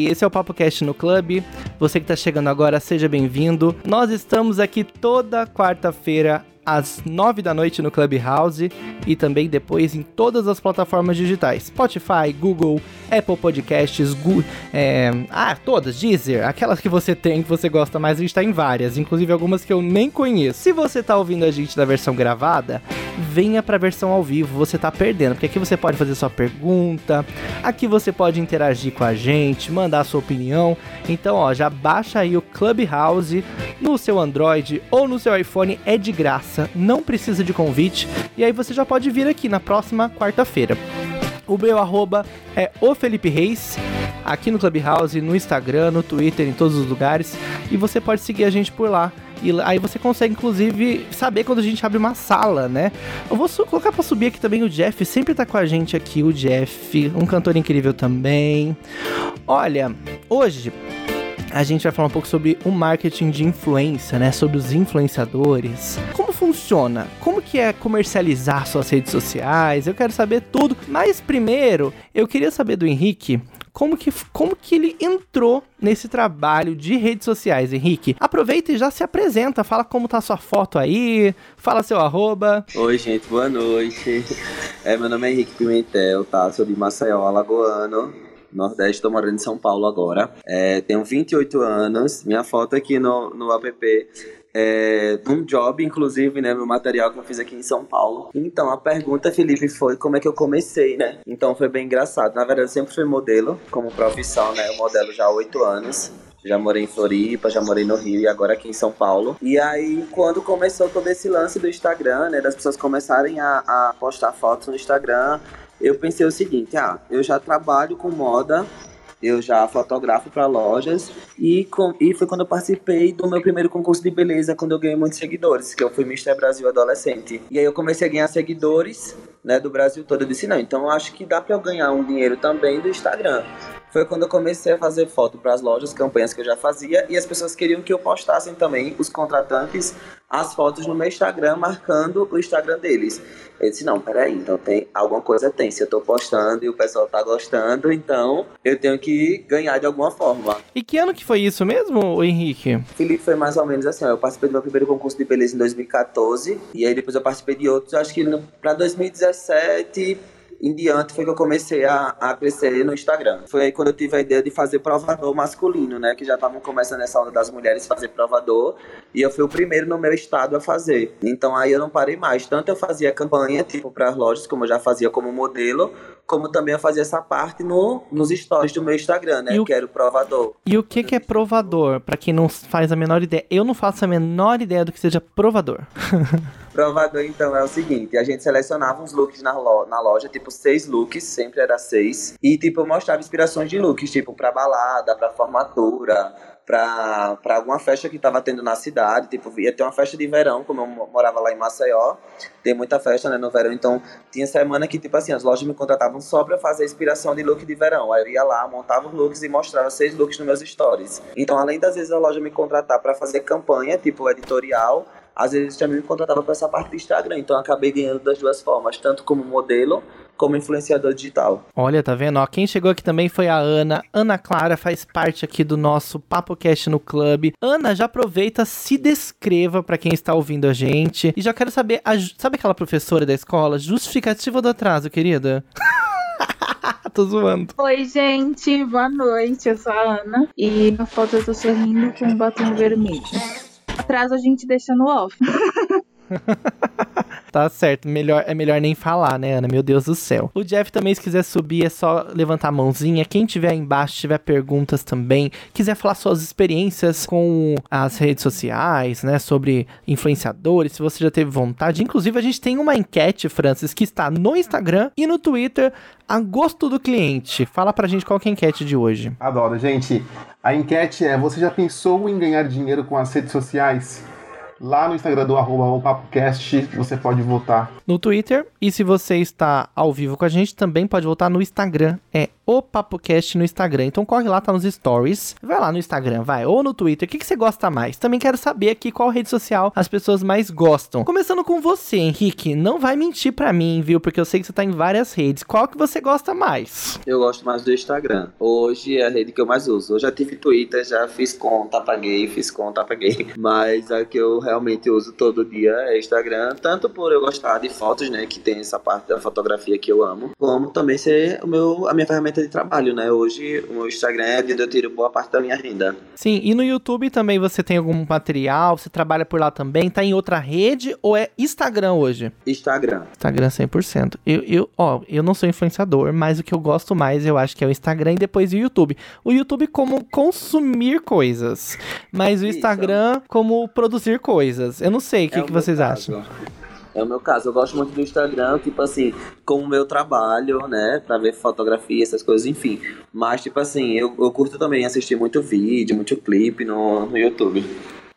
Esse é o Papo Cast no Clube. Você que está chegando agora, seja bem-vindo. Nós estamos aqui toda quarta-feira às 9 da noite no Clubhouse e também depois em todas as plataformas digitais: Spotify, Google, Apple Podcasts, Google, é, ah, todas, Deezer, aquelas que você tem, que você gosta mais, a gente tá em várias, inclusive algumas que eu nem conheço. Se você tá ouvindo a gente da versão gravada, venha pra versão ao vivo, você tá perdendo, porque aqui você pode fazer sua pergunta, aqui você pode interagir com a gente, mandar sua opinião. Então, ó, já baixa aí o Clubhouse no seu Android ou no seu iPhone, é de graça não precisa de convite, e aí você já pode vir aqui na próxima quarta-feira. O meu arroba é o Felipe Reis, aqui no Clubhouse, no Instagram, no Twitter, em todos os lugares, e você pode seguir a gente por lá. E aí você consegue, inclusive, saber quando a gente abre uma sala, né? Eu vou colocar pra subir aqui também o Jeff, sempre tá com a gente aqui, o Jeff, um cantor incrível também. Olha, hoje a gente vai falar um pouco sobre o marketing de influência, né? Sobre os influenciadores. Como funciona? Como que é comercializar suas redes sociais? Eu quero saber tudo. Mas primeiro, eu queria saber do Henrique como que, como que ele entrou nesse trabalho de redes sociais, Henrique. Aproveita e já se apresenta, fala como tá sua foto aí, fala seu arroba. Oi, gente, boa noite. É, meu nome é Henrique Pimentel, tá? Sou de Maceió, alagoano. Nordeste, estou morando em São Paulo agora. É, tenho 28 anos, minha foto aqui no, no app é, um job, inclusive, né, meu material que eu fiz aqui em São Paulo. Então, a pergunta, Felipe, foi como é que eu comecei, né? Então, foi bem engraçado. Na verdade, eu sempre fui modelo, como profissão, né? Eu modelo já há oito anos. Já morei em Floripa, já morei no Rio e agora aqui em São Paulo. E aí, quando começou todo esse lance do Instagram, né, das pessoas começarem a, a postar fotos no Instagram, eu pensei o seguinte, ah, eu já trabalho com moda, eu já fotografo para lojas e, com, e foi quando eu participei do meu primeiro concurso de beleza, quando eu ganhei muitos seguidores, que eu fui Mister Brasil adolescente. E aí eu comecei a ganhar seguidores, né, do Brasil todo. Eu disse, não, então eu acho que dá para eu ganhar um dinheiro também do Instagram foi quando eu comecei a fazer foto para as lojas, campanhas que eu já fazia, e as pessoas queriam que eu postassem também, os contratantes, as fotos no meu Instagram, marcando o Instagram deles. Eu disse, não, peraí, então tem alguma coisa tem. Se eu tô postando e o pessoal tá gostando, então eu tenho que ganhar de alguma forma. E que ano que foi isso mesmo, Henrique? Felipe, foi mais ou menos assim, ó, eu participei do meu primeiro concurso de beleza em 2014, e aí depois eu participei de outros, acho que para 2017 em diante foi que eu comecei a, a crescer no Instagram. Foi aí quando eu tive a ideia de fazer provador masculino, né? Que já estavam começando essa onda das mulheres fazer provador. E eu fui o primeiro no meu estado a fazer. Então aí eu não parei mais. Tanto eu fazia campanha, tipo, para as lojas, como eu já fazia como modelo, como também eu fazia essa parte no, nos stories do meu Instagram, né? O... Que era o provador. E o que, que é provador? Para quem não faz a menor ideia, eu não faço a menor ideia do que seja provador. provador, então, é o seguinte: a gente selecionava uns looks na, lo na loja, tipo seis looks, sempre era seis. E, tipo, eu mostrava inspirações de looks, tipo, pra balada, pra formatura, pra alguma festa que tava tendo na cidade. Tipo, ia ter uma festa de verão, como eu morava lá em Maceió. Tem muita festa, né, no verão. Então, tinha semana que, tipo assim, as lojas me contratavam só pra fazer inspiração de look de verão. Aí eu ia lá, montava os looks e mostrava seis looks nos meus stories. Então, além das vezes a loja me contratar para fazer campanha, tipo editorial, às vezes também me contratava para essa parte do Instagram. Então, acabei ganhando das duas formas, tanto como modelo como influenciador digital. Olha, tá vendo? Ó, quem chegou aqui também foi a Ana. Ana Clara faz parte aqui do nosso Papo Cast no Clube. Ana, já aproveita, se descreva para quem está ouvindo a gente. E já quero saber, a, sabe aquela professora da escola? Justificativa do atraso, querida? tô zoando. Oi, gente, boa noite. Eu sou a Ana. E na foto eu tô sorrindo com um batom vermelho. Atraso a gente deixa no off. tá certo, melhor, é melhor nem falar, né, Ana? Meu Deus do céu. O Jeff também, se quiser subir, é só levantar a mãozinha. Quem tiver aí embaixo, tiver perguntas também, quiser falar suas experiências com as redes sociais, né, sobre influenciadores, se você já teve vontade. Inclusive, a gente tem uma enquete, Francis, que está no Instagram e no Twitter a gosto do cliente. Fala pra gente qual é a enquete de hoje. Adoro, gente. A enquete é: você já pensou em ganhar dinheiro com as redes sociais? Lá no Instagram do arroba PapoCast você pode votar. No Twitter. E se você está ao vivo com a gente, também pode votar no Instagram. É o PapoCast no Instagram. Então corre lá, tá nos stories. Vai lá no Instagram, vai. Ou no Twitter. O que, que você gosta mais? Também quero saber aqui qual rede social as pessoas mais gostam. Começando com você, Henrique. Não vai mentir pra mim, viu? Porque eu sei que você tá em várias redes. Qual que você gosta mais? Eu gosto mais do Instagram. Hoje é a rede que eu mais uso. Eu já tive Twitter, já fiz conta, apaguei, fiz conta, apaguei. Mas a que eu realmente uso todo dia é Instagram. Tanto por eu gostar de fotos, né? Que tem essa parte da fotografia que eu amo. Como também ser o meu, a minha ferramenta de trabalho, né? Hoje o Instagram é onde eu tiro boa parte da minha renda. Sim, e no YouTube também você tem algum material? Você trabalha por lá também? Tá em outra rede ou é Instagram hoje? Instagram. Instagram 100%. Eu, eu, ó, eu não sou influenciador, mas o que eu gosto mais eu acho que é o Instagram e depois o YouTube. O YouTube como consumir coisas, mas o Isso. Instagram como produzir coisas. Eu não sei, o que, É que meu vocês caso. acham? É o meu caso, eu gosto muito do Instagram, tipo assim, como meu trabalho, né, pra ver fotografia, essas coisas, enfim. Mas, tipo assim, eu, eu curto também assistir muito vídeo, muito clipe no, no YouTube.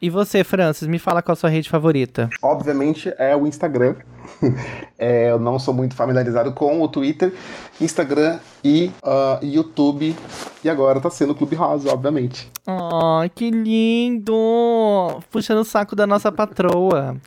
E você, Francis, me fala qual a sua rede favorita. Obviamente é o Instagram. É, eu não sou muito familiarizado com o Twitter, Instagram e ah, YouTube. E agora tá sendo o Clubhouse, obviamente. Ai, que lindo! Puxando o saco da nossa patroa.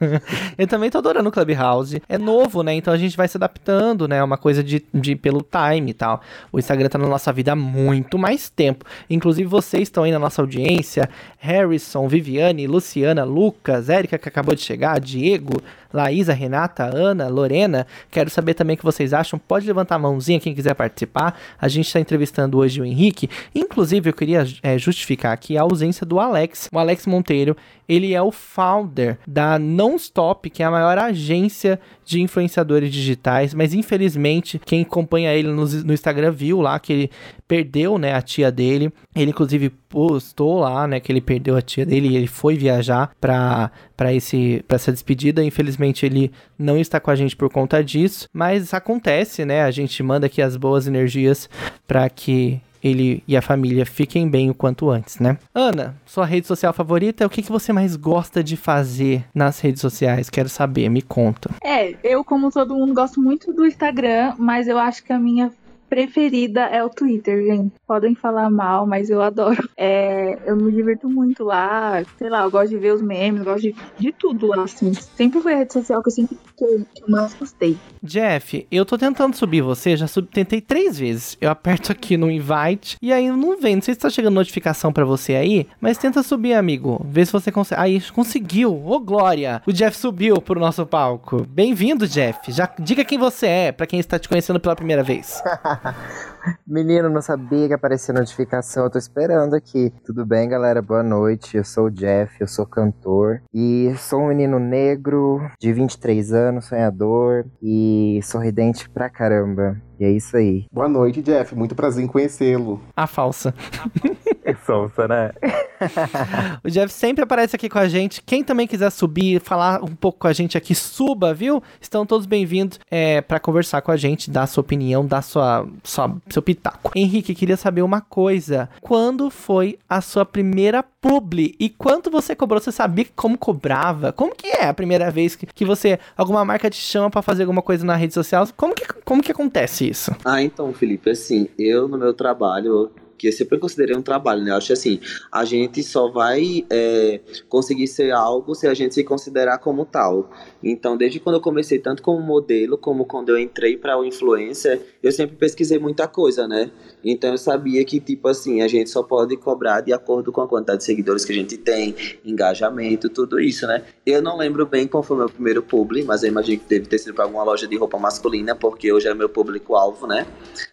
eu também tô adorando o Clubhouse. É novo, né? Então a gente vai se adaptando, né? É uma coisa de, de pelo time e tal. O Instagram tá na nossa vida há muito mais tempo. Inclusive, vocês estão aí na nossa audiência. Harrison, Viviane, Luciana, Lucas, Érica, que acabou de chegar, Diego, Laísa, Renata, Ana, Lorena. Quero saber também o que vocês acham. Pode levantar a mãozinha quem quiser participar. A gente está entrevistando hoje o Henrique. Inclusive, eu queria é, justificar aqui a ausência do Alex. O Alex Monteiro, ele é o founder da Nonstop, que é a maior agência de influenciadores digitais, mas infelizmente quem acompanha ele no, no Instagram viu lá que ele perdeu, né, a tia dele. Ele inclusive postou lá, né, que ele perdeu a tia dele e ele foi viajar para para esse para essa despedida. Infelizmente ele não está com a gente por conta disso, mas acontece, né? A gente manda aqui as boas energias para que ele e a família fiquem bem o quanto antes, né? Ana, sua rede social favorita, o que, que você mais gosta de fazer nas redes sociais? Quero saber, me conta. É, eu, como todo mundo, gosto muito do Instagram, mas eu acho que a minha preferida é o Twitter, gente. Podem falar mal, mas eu adoro. É, eu me divirto muito lá. Sei lá, eu gosto de ver os memes, gosto de, de tudo lá, assim. Sempre foi a rede social que eu sempre que eu, que eu mais gostei. Jeff, eu tô tentando subir você, já sub... tentei três vezes. Eu aperto aqui no invite e aí não vem. Não sei se tá chegando notificação pra você aí, mas tenta subir, amigo. Vê se você consegue. Aí, conseguiu! Ô, Glória! O Jeff subiu pro nosso palco. Bem-vindo, Jeff. Já diga quem você é, pra quem está te conhecendo pela primeira vez. Menino, não sabia que aparecia notificação. Eu tô esperando aqui. Tudo bem, galera? Boa noite. Eu sou o Jeff, eu sou cantor. E sou um menino negro, de 23 anos, sonhador e sorridente pra caramba. E é isso aí. Boa noite, Jeff. Muito prazer em conhecê-lo. A falsa. É sonsa, né? O Jeff sempre aparece aqui com a gente. Quem também quiser subir, falar um pouco com a gente aqui, suba, viu? Estão todos bem-vindos é, para conversar com a gente, dar sua opinião, dar sua, sua, seu pitaco. Henrique, queria saber uma coisa. Quando foi a sua primeira publi? E quanto você cobrou? Você sabia como cobrava? Como que é a primeira vez que, que você, alguma marca te chama para fazer alguma coisa na rede social? Como que, como que acontece isso? Ah, então, Felipe, assim, eu no meu trabalho, que eu sempre considerei um trabalho, né? Eu acho assim, a gente só vai é, conseguir ser algo se a gente se considerar como tal. Então, desde quando eu comecei, tanto como modelo, como quando eu entrei para o influencer, eu sempre pesquisei muita coisa, né? Então, eu sabia que, tipo assim, a gente só pode cobrar de acordo com a quantidade de seguidores que a gente tem, engajamento, tudo isso, né? Eu não lembro bem qual foi o meu primeiro publi, mas eu imagino que deve ter sido para alguma loja de roupa masculina, porque hoje é meu público-alvo, né?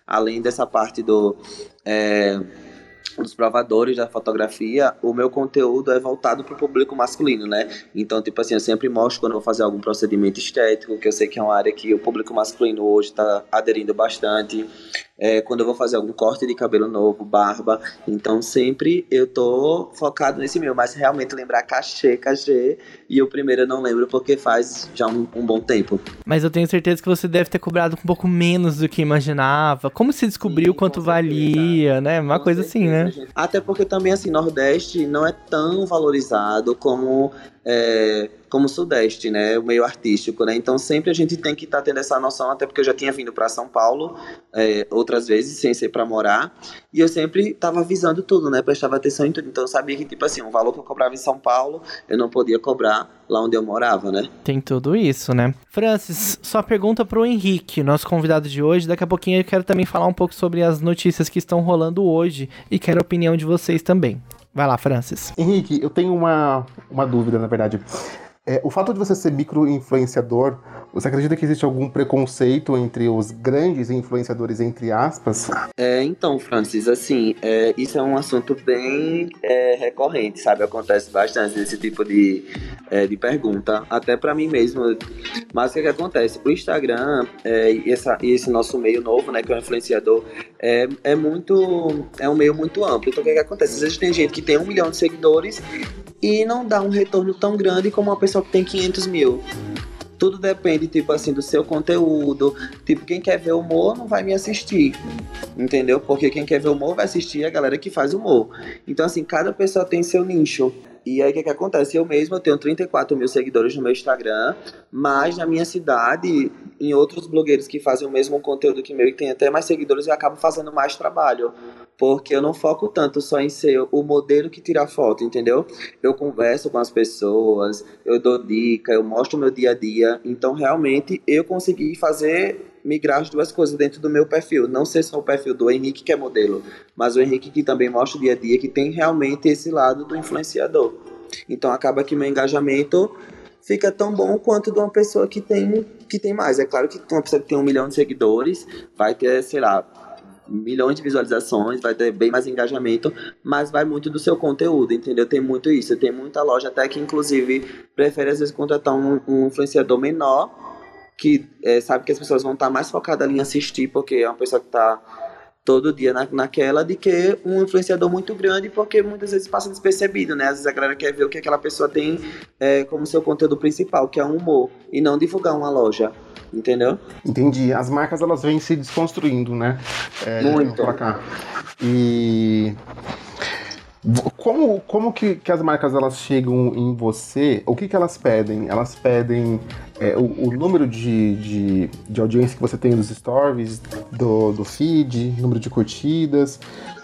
Além dessa parte do. é, dos provadores da fotografia, o meu conteúdo é voltado para o público masculino, né? Então, tipo assim, eu sempre mostro quando eu vou fazer algum procedimento estético, que eu sei que é uma área que o público masculino hoje está aderindo bastante. É, quando eu vou fazer algum corte de cabelo novo, barba. Então, sempre eu tô focado nesse meu, mas realmente lembrar cachê, cachê. E o primeiro eu não lembro porque faz já um, um bom tempo. Mas eu tenho certeza que você deve ter cobrado um pouco menos do que imaginava. Como se descobriu Sim, quanto certeza. valia, né? Uma Com coisa assim, né? Até porque também, assim, Nordeste não é tão valorizado como é, como Sudeste, né? O meio artístico, né? Então sempre a gente tem que estar tá tendo essa noção, até porque eu já tinha vindo para São Paulo é, outras vezes, sem ser para morar, e eu sempre estava avisando tudo, né? Prestava atenção em tudo. Então eu sabia que, tipo assim, o valor que eu cobrava em São Paulo, eu não podia cobrar lá onde eu morava, né? Tem tudo isso, né? Francis, só pergunta pro Henrique, nosso convidado de hoje. Daqui a pouquinho eu quero também falar um pouco sobre as notícias que estão rolando hoje e quero a opinião de vocês também. Vai lá, Francis. Henrique, eu tenho uma, uma dúvida, na verdade. É, o fato de você ser micro-influenciador, você acredita que existe algum preconceito entre os grandes influenciadores, entre aspas? É, então, Francis, assim, é, isso é um assunto bem é, recorrente, sabe? Acontece bastante esse tipo de, é, de pergunta, até para mim mesmo. Mas o que, que acontece? O Instagram é, e essa, esse nosso meio novo, né, que é o influenciador, é, é muito. é um meio muito amplo. Então, o que, que acontece? Às vezes tem gente que tem um milhão de seguidores e não dá um retorno tão grande como uma pessoa que tem 500 mil. Tudo depende, tipo assim, do seu conteúdo. Tipo, quem quer ver humor não vai me assistir. Entendeu? Porque quem quer ver humor vai assistir a galera que faz humor. Então, assim, cada pessoa tem seu nicho. E aí o que, que acontece? Eu mesmo eu tenho 34 mil seguidores no meu Instagram, mas na minha cidade, em outros blogueiros que fazem o mesmo conteúdo que meu e tem até mais seguidores, eu acabo fazendo mais trabalho. Porque eu não foco tanto só em ser o modelo que tira foto, entendeu? Eu converso com as pessoas, eu dou dica, eu mostro o meu dia a dia. Então, realmente, eu consegui fazer migrar as duas coisas dentro do meu perfil. Não ser só o perfil do Henrique, que é modelo, mas o Henrique que também mostra o dia a dia, que tem realmente esse lado do influenciador. Então acaba que meu engajamento fica tão bom quanto de uma pessoa que tem, que tem mais. É claro que uma pessoa que tem um milhão de seguidores vai ter, sei lá, milhões de visualizações, vai ter bem mais engajamento, mas vai muito do seu conteúdo, entendeu? Tem muito isso. Tem muita loja até que, inclusive, prefere às vezes contratar um, um influenciador menor que é, sabe que as pessoas vão estar mais focadas ali em assistir, porque é uma pessoa que está todo dia na, naquela, de que um influenciador muito grande, porque muitas vezes passa despercebido, né? Às vezes a galera quer ver o que aquela pessoa tem é, como seu conteúdo principal, que é um humor, e não divulgar uma loja. Entendeu? Entendi. As marcas elas vêm se desconstruindo, né? É, muito. Pra cá. E como, como que, que as marcas elas chegam em você? O que, que elas pedem? Elas pedem é, o, o, número de, de, de, audiência que você tem nos stories, do, do feed, número de curtidas,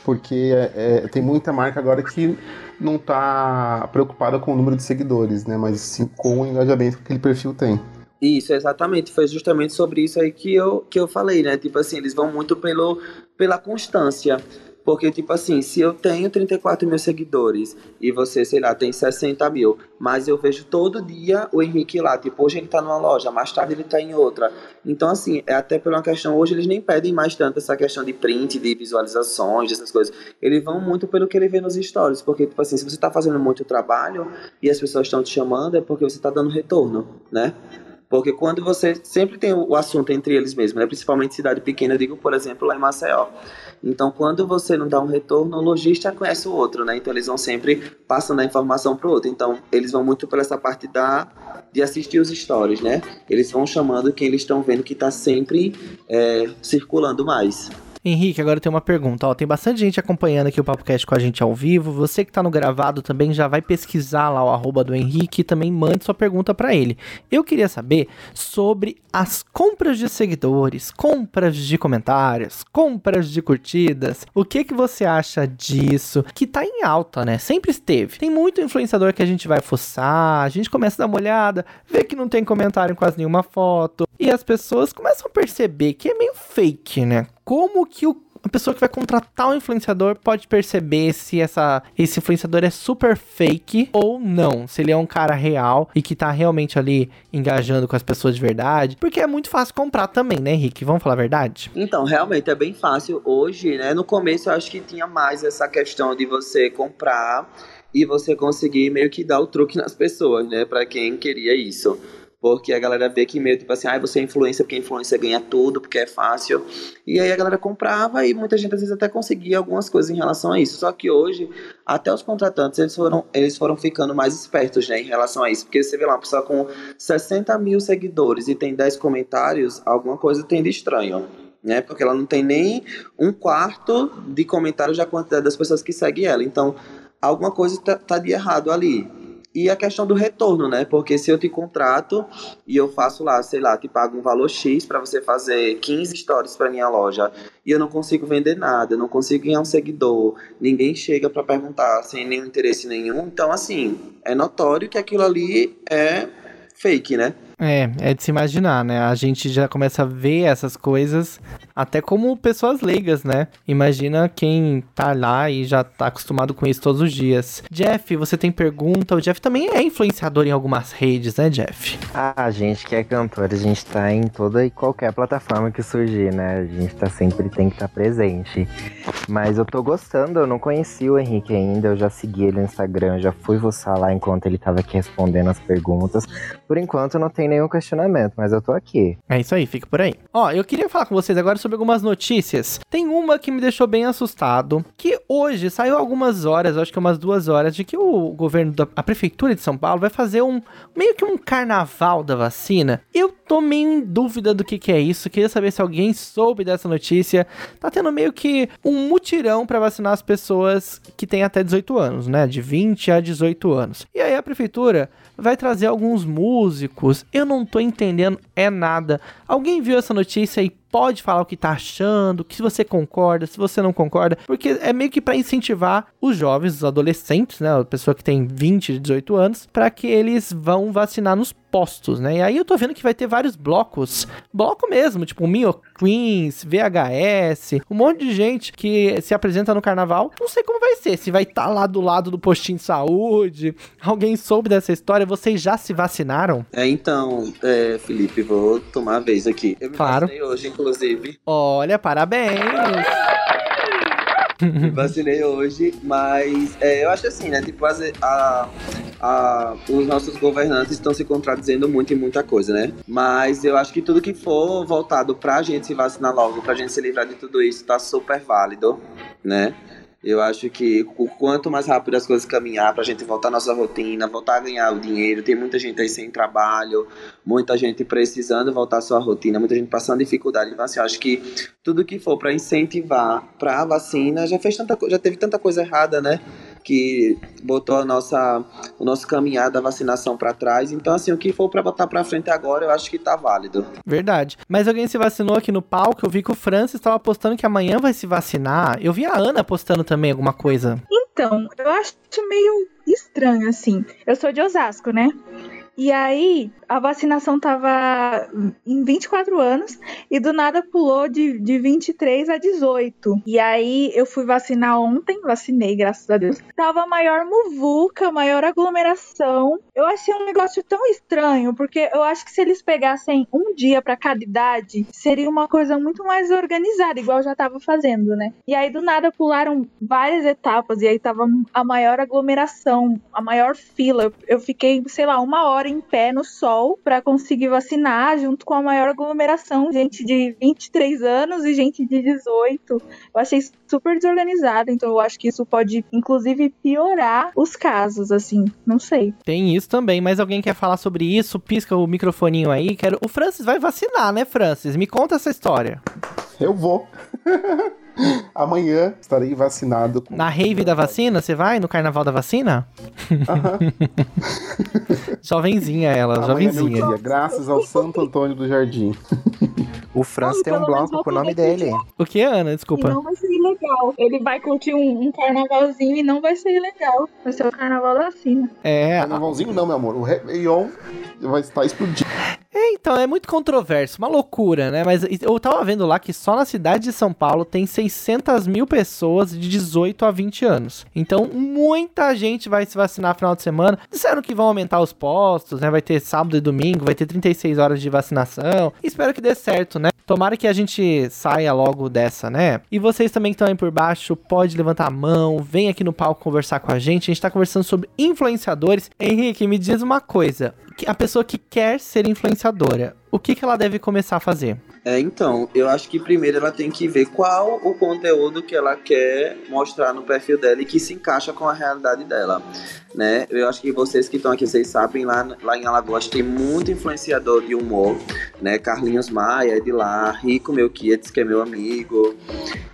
porque é, é, tem muita marca agora que não está preocupada com o número de seguidores, né? Mas sim com o engajamento que aquele perfil tem. Isso, exatamente. Foi justamente sobre isso aí que eu, que eu falei, né? Tipo assim, eles vão muito pelo, pela constância. Porque, tipo assim, se eu tenho 34 mil seguidores e você, sei lá, tem 60 mil, mas eu vejo todo dia o Henrique lá, tipo, hoje ele tá numa loja, mais tarde ele tá em outra. Então, assim, é até por uma questão, hoje eles nem pedem mais tanto essa questão de print, de visualizações, dessas coisas. Eles vão muito pelo que ele vê nos stories, porque, tipo assim, se você tá fazendo muito trabalho e as pessoas estão te chamando, é porque você tá dando retorno, né? Porque quando você sempre tem o assunto entre eles mesmos, né? principalmente cidade pequena, eu digo, por exemplo, lá em Maceió. Então, quando você não dá um retorno, o lojista conhece o outro, né? Então, eles vão sempre passando a informação para o outro. Então, eles vão muito por essa parte da de assistir os stories, né? Eles vão chamando quem eles estão vendo que está sempre é, circulando mais. Henrique, agora tem uma pergunta. Ó, tem bastante gente acompanhando aqui o PapoCast com a gente ao vivo. Você que tá no gravado também já vai pesquisar lá o arroba do Henrique e também mande sua pergunta para ele. Eu queria saber sobre as compras de seguidores, compras de comentários, compras de curtidas. O que que você acha disso? Que tá em alta, né? Sempre esteve. Tem muito influenciador que a gente vai fuçar, a gente começa a dar uma olhada, vê que não tem comentário em quase nenhuma foto. E as pessoas começam a perceber que é meio fake, né? Como que o a pessoa que vai contratar um influenciador pode perceber se essa, esse influenciador é super fake ou não. Se ele é um cara real e que tá realmente ali engajando com as pessoas de verdade. Porque é muito fácil comprar também, né, Henrique? Vamos falar a verdade? Então, realmente é bem fácil. Hoje, né? No começo eu acho que tinha mais essa questão de você comprar e você conseguir meio que dar o truque nas pessoas, né? Para quem queria isso. Porque a galera vê que meio tipo assim, ah, você é influência, porque influência ganha tudo, porque é fácil. E aí a galera comprava e muita gente às vezes até conseguia algumas coisas em relação a isso. Só que hoje, até os contratantes, eles foram, eles foram ficando mais espertos, né, em relação a isso. Porque você vê lá uma pessoa com 60 mil seguidores e tem 10 comentários, alguma coisa tem de estranho. Né, porque ela não tem nem um quarto de comentários da quantidade das pessoas que seguem ela. Então, alguma coisa tá, tá de errado ali. E a questão do retorno, né? Porque se eu te contrato e eu faço lá, sei lá, te pago um valor X para você fazer 15 stories para minha loja e eu não consigo vender nada, eu não consigo ganhar um seguidor, ninguém chega para perguntar sem nenhum interesse nenhum. Então, assim, é notório que aquilo ali é fake, né? É, é de se imaginar, né? A gente já começa a ver essas coisas até como pessoas leigas, né? Imagina quem tá lá e já tá acostumado com isso todos os dias. Jeff, você tem pergunta? O Jeff também é influenciador em algumas redes, né, Jeff? Ah, a gente que é cantor, a gente tá em toda e qualquer plataforma que surgir, né? A gente tá sempre tem que estar tá presente. Mas eu tô gostando, eu não conheci o Henrique ainda, eu já segui ele no Instagram, já fui voçar lá enquanto ele tava aqui respondendo as perguntas. Por enquanto não tem nenhum questionamento, mas eu tô aqui. É isso aí, fica por aí. Ó, eu queria falar com vocês agora sobre algumas notícias. Tem uma que me deixou bem assustado, que hoje saiu algumas horas, acho que umas duas horas, de que o governo da a prefeitura de São Paulo vai fazer um meio que um carnaval da vacina. Eu tô meio em dúvida do que que é isso, queria saber se alguém soube dessa notícia. Tá tendo meio que um mutirão para vacinar as pessoas que têm até 18 anos, né? De 20 a 18 anos. E aí a prefeitura vai trazer alguns músicos. Eu não tô entendendo é nada. Alguém viu essa notícia e pode falar o que tá achando, que se você concorda, se você não concorda, porque é meio que para incentivar os jovens, os adolescentes, né, a pessoa que tem 20, 18 anos, para que eles vão vacinar nos postos, né? E aí eu tô vendo que vai ter vários blocos, bloco mesmo, tipo Mio Queens, VHS, um monte de gente que se apresenta no carnaval. Não sei como vai ser, se vai estar tá lá do lado do postinho de saúde. Alguém soube dessa história? Vocês já se vacinaram? É, então, é, Felipe, vou tomar a vez aqui. Eu me claro. hoje, inclusive. Olha, parabéns! me vacinei hoje, mas é, eu acho assim, né? Tipo, a, a, a, os nossos governantes estão se contradizendo muito em muita coisa, né? Mas eu acho que tudo que for voltado pra gente se vacinar logo, pra gente se livrar de tudo isso, tá super válido, né? Eu acho que o quanto mais rápido as coisas caminhar para a gente voltar à nossa rotina, voltar a ganhar o dinheiro, tem muita gente aí sem trabalho, muita gente precisando voltar à sua rotina, muita gente passando dificuldade. Então, assim, eu acho que tudo que for para incentivar para a vacina já fez tanta já teve tanta coisa errada, né? Que botou a nossa, o nosso caminhar da vacinação para trás. Então, assim, o que for para botar para frente agora, eu acho que tá válido. Verdade. Mas alguém se vacinou aqui no palco? Eu vi que o Francis estava postando que amanhã vai se vacinar. Eu vi a Ana postando também alguma coisa. Então, eu acho meio estranho, assim. Eu sou de Osasco, né? E aí, a vacinação tava em 24 anos e do nada pulou de, de 23 a 18. E aí, eu fui vacinar ontem, vacinei, graças a Deus. Tava maior muvuca, maior aglomeração. Eu achei um negócio tão estranho, porque eu acho que se eles pegassem um dia para cada idade, seria uma coisa muito mais organizada, igual já tava fazendo, né? E aí, do nada, pularam várias etapas e aí tava a maior aglomeração, a maior fila. Eu fiquei, sei lá, uma hora hora em pé no sol para conseguir vacinar, junto com a maior aglomeração, gente de 23 anos e gente de 18. Eu achei super desorganizado, então eu acho que isso pode, inclusive, piorar os casos, assim, não sei. Tem isso também, mas alguém quer falar sobre isso? Pisca o microfoninho aí. Quero... O Francis vai vacinar, né, Francis? Me conta essa história. Eu vou. Amanhã estarei vacinado. Com... Na rave da vacina? Você vai no carnaval da vacina? Uhum. jovenzinha ela, Amanhã é jovenzinha. Dia, graças ao Santo Antônio do Jardim. O Franz tem um bloco com o nome dele. O que, Ana? Desculpa. E não vai ser ilegal. Ele vai curtir um, um, carnavalzinho e não vai ser ilegal. Vai ser o carnaval da vacina. É. Carnavalzinho não, meu amor. O Réveillon vai estar explodindo. É, então, é muito controverso, uma loucura, né? Mas eu tava vendo lá que só na cidade de São Paulo tem 600 mil pessoas de 18 a 20 anos. Então, muita gente vai se vacinar no final de semana. Disseram que vão aumentar os postos, né? Vai ter sábado e domingo, vai ter 36 horas de vacinação. Espero que dê certo, né? Tomara que a gente saia logo dessa, né? E vocês também que estão aí por baixo, pode levantar a mão, vem aqui no palco conversar com a gente. A gente tá conversando sobre influenciadores. Henrique, me diz uma coisa. A pessoa que quer ser influenciadora, o que, que ela deve começar a fazer? É, então, eu acho que primeiro ela tem que ver qual o conteúdo que ela quer mostrar no perfil dela e que se encaixa com a realidade dela, né? Eu acho que vocês que estão aqui, vocês sabem, lá, lá em Alagoas tem muito influenciador de humor, né? Carlinhos Maia é de lá, Rico Melquiades, que é meu amigo,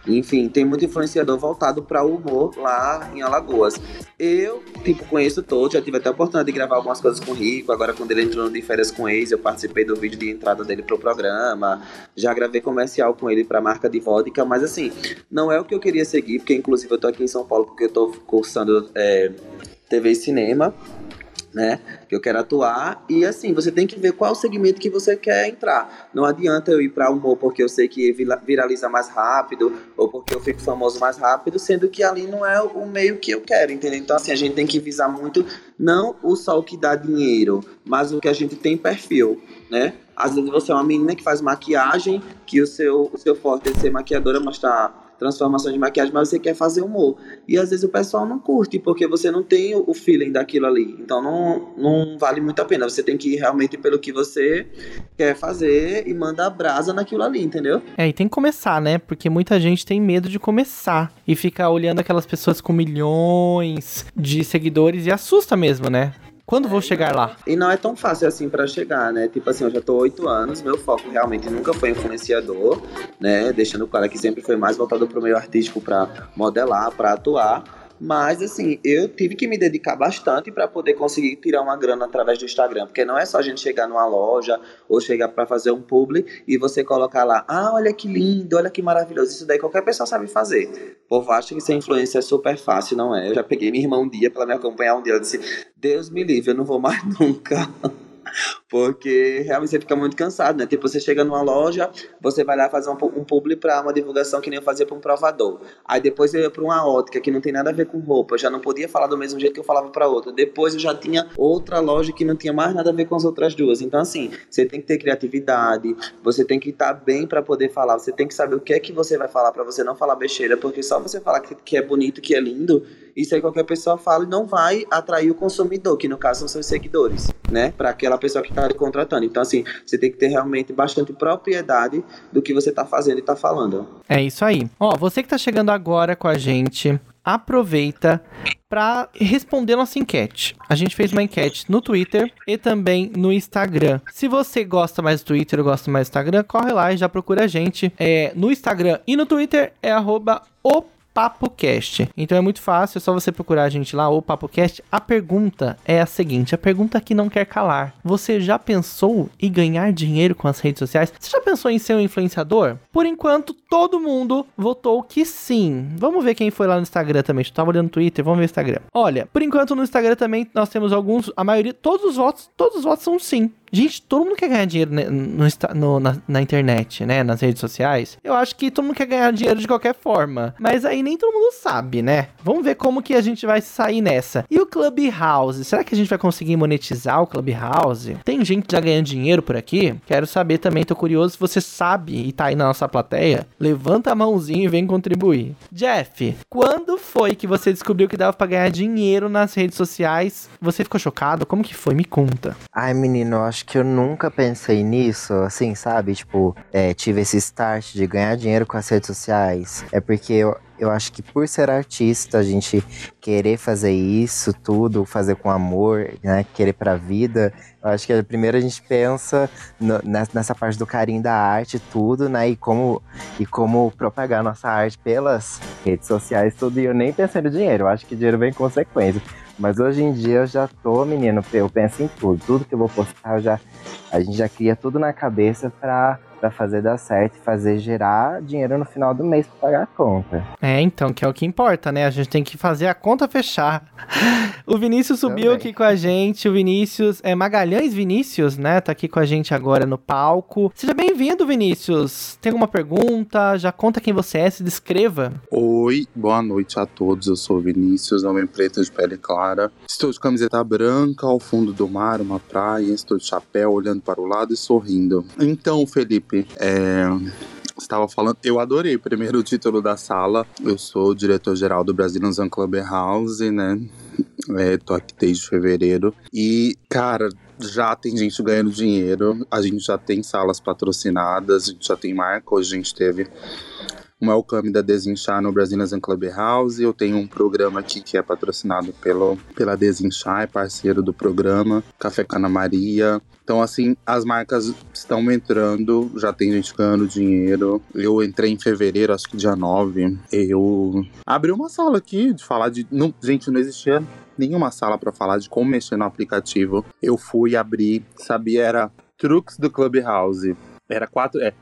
enfim, tem muito influenciador voltado para o humor lá em Alagoas. Eu, tipo, conheço todos, já tive até a oportunidade de gravar algumas coisas com o Rico, agora quando ele entrou de férias com ex, eu participei do vídeo de entrada dele pro programa, já gravei comercial com ele pra marca de vodka, mas assim, não é o que eu queria seguir, porque inclusive eu tô aqui em São Paulo porque eu tô cursando é, TV e cinema, né? Que eu quero atuar. E assim, você tem que ver qual segmento que você quer entrar. Não adianta eu ir para humor porque eu sei que viraliza mais rápido ou porque eu fico famoso mais rápido, sendo que ali não é o meio que eu quero, entendeu? Então, assim, a gente tem que visar muito não o só o que dá dinheiro, mas o que a gente tem perfil, né? Às vezes você é uma menina que faz maquiagem, que o seu, o seu forte é ser maquiadora, mas tá transformação de maquiagem, mas você quer fazer humor. E às vezes o pessoal não curte, porque você não tem o feeling daquilo ali. Então não, não vale muito a pena. Você tem que ir realmente pelo que você quer fazer e manda a brasa naquilo ali, entendeu? É, e tem que começar, né? Porque muita gente tem medo de começar e ficar olhando aquelas pessoas com milhões de seguidores e assusta mesmo, né? Quando vou chegar lá? E não é tão fácil assim para chegar, né? Tipo assim, eu já tô oito anos, meu foco realmente nunca foi influenciador, né? Deixando claro que sempre foi mais voltado pro meio artístico para modelar, para atuar. Mas, assim, eu tive que me dedicar bastante para poder conseguir tirar uma grana através do Instagram. Porque não é só a gente chegar numa loja ou chegar para fazer um publi e você colocar lá, ah, olha que lindo, olha que maravilhoso. Isso daí qualquer pessoa sabe fazer. O povo acha que ser influência é super fácil, não é? Eu já peguei minha irmã um dia para me acompanhar um dia. Ela disse, Deus me livre, eu não vou mais nunca. Porque realmente você fica muito cansado, né? Tipo, você chega numa loja, você vai lá fazer um, um publi pra uma divulgação que nem eu fazia pra um provador. Aí depois eu ia pra uma ótica que não tem nada a ver com roupa, eu já não podia falar do mesmo jeito que eu falava pra outra. Depois eu já tinha outra loja que não tinha mais nada a ver com as outras duas. Então, assim, você tem que ter criatividade, você tem que estar bem para poder falar, você tem que saber o que é que você vai falar para você não falar besteira, porque só você falar que, que é bonito, que é lindo, isso aí qualquer pessoa fala e não vai atrair o consumidor, que no caso são seus seguidores, né? Para pessoa que está contratando. Então, assim, você tem que ter realmente bastante propriedade do que você está fazendo e está falando. É isso aí. Ó, você que está chegando agora com a gente, aproveita para responder nossa enquete. A gente fez uma enquete no Twitter e também no Instagram. Se você gosta mais do Twitter ou gosta mais do Instagram, corre lá e já procura a gente. É, no Instagram e no Twitter é arroba o PapoCast. Então é muito fácil, é só você procurar a gente lá, o PapoCast. A pergunta é a seguinte, a pergunta que não quer calar. Você já pensou em ganhar dinheiro com as redes sociais? Você já pensou em ser um influenciador? Por enquanto, todo mundo votou que sim. Vamos ver quem foi lá no Instagram também. Eu tava olhando no Twitter, vamos ver o Instagram. Olha, por enquanto no Instagram também nós temos alguns, a maioria, todos os votos, todos os votos são sim. Gente, todo mundo quer ganhar dinheiro no, no, na, na, internet, né? Nas redes sociais. Eu acho que todo mundo quer ganhar dinheiro de qualquer forma. Mas aí nem todo mundo sabe, né? Vamos ver como que a gente vai sair nessa. E o Clubhouse? Será que a gente vai conseguir monetizar o Clubhouse? Tem gente já ganhando dinheiro por aqui? Quero saber também, tô curioso se você sabe e tá aí na nossa plateia. Levanta a mãozinha e vem contribuir. Jeff, quando foi que você descobriu que dava pra ganhar dinheiro nas redes sociais? Você ficou chocado? Como que foi? Me conta. Ai, menino, eu acho acho que eu nunca pensei nisso, assim, sabe? Tipo, é, tive esse start de ganhar dinheiro com as redes sociais. É porque eu, eu acho que por ser artista, a gente querer fazer isso tudo, fazer com amor, né? Querer pra vida. Eu acho que primeiro a gente pensa no, nessa parte do carinho da arte, tudo, né? E como, e como propagar nossa arte pelas redes sociais, tudo. E eu nem pensei no dinheiro. Eu acho que dinheiro vem em consequência. Mas hoje em dia eu já tô, menino, eu penso em tudo. Tudo que eu vou postar, já, a gente já cria tudo na cabeça pra para fazer dar certo e fazer gerar dinheiro no final do mês para pagar a conta. É, então, que é o que importa, né? A gente tem que fazer a conta fechar. o Vinícius subiu Também. aqui com a gente. O Vinícius, é Magalhães Vinícius, né? Tá aqui com a gente agora no palco. Seja bem-vindo, Vinícius. Tem alguma pergunta? Já conta quem você é, se descreva. Oi, boa noite a todos. Eu sou o Vinícius, homem preto de pele clara. Estou de camiseta branca, ao fundo do mar, uma praia. Estou de chapéu, olhando para o lado e sorrindo. Então, Felipe, Felipe. É, estava falando, eu adorei primeiro o título da sala. Eu sou o diretor-geral do Brazilian Club House, né? É, tô aqui desde fevereiro. E, cara, já tem gente ganhando dinheiro. A gente já tem salas patrocinadas, a gente já tem marca. Hoje a gente teve um welcome da Desinchar no Brazilians Clubhouse. Eu tenho um programa aqui que é patrocinado pelo, pela Desinchar, é parceiro do programa, Café Cana Maria. Então, assim, as marcas estão entrando, já tem gente ganhando dinheiro. Eu entrei em fevereiro, acho que dia 9. Eu abri uma sala aqui de falar de. Não, gente, não existia nenhuma sala para falar de como mexer no aplicativo. Eu fui abrir, sabia, era truques do Clubhouse. Era quatro, é,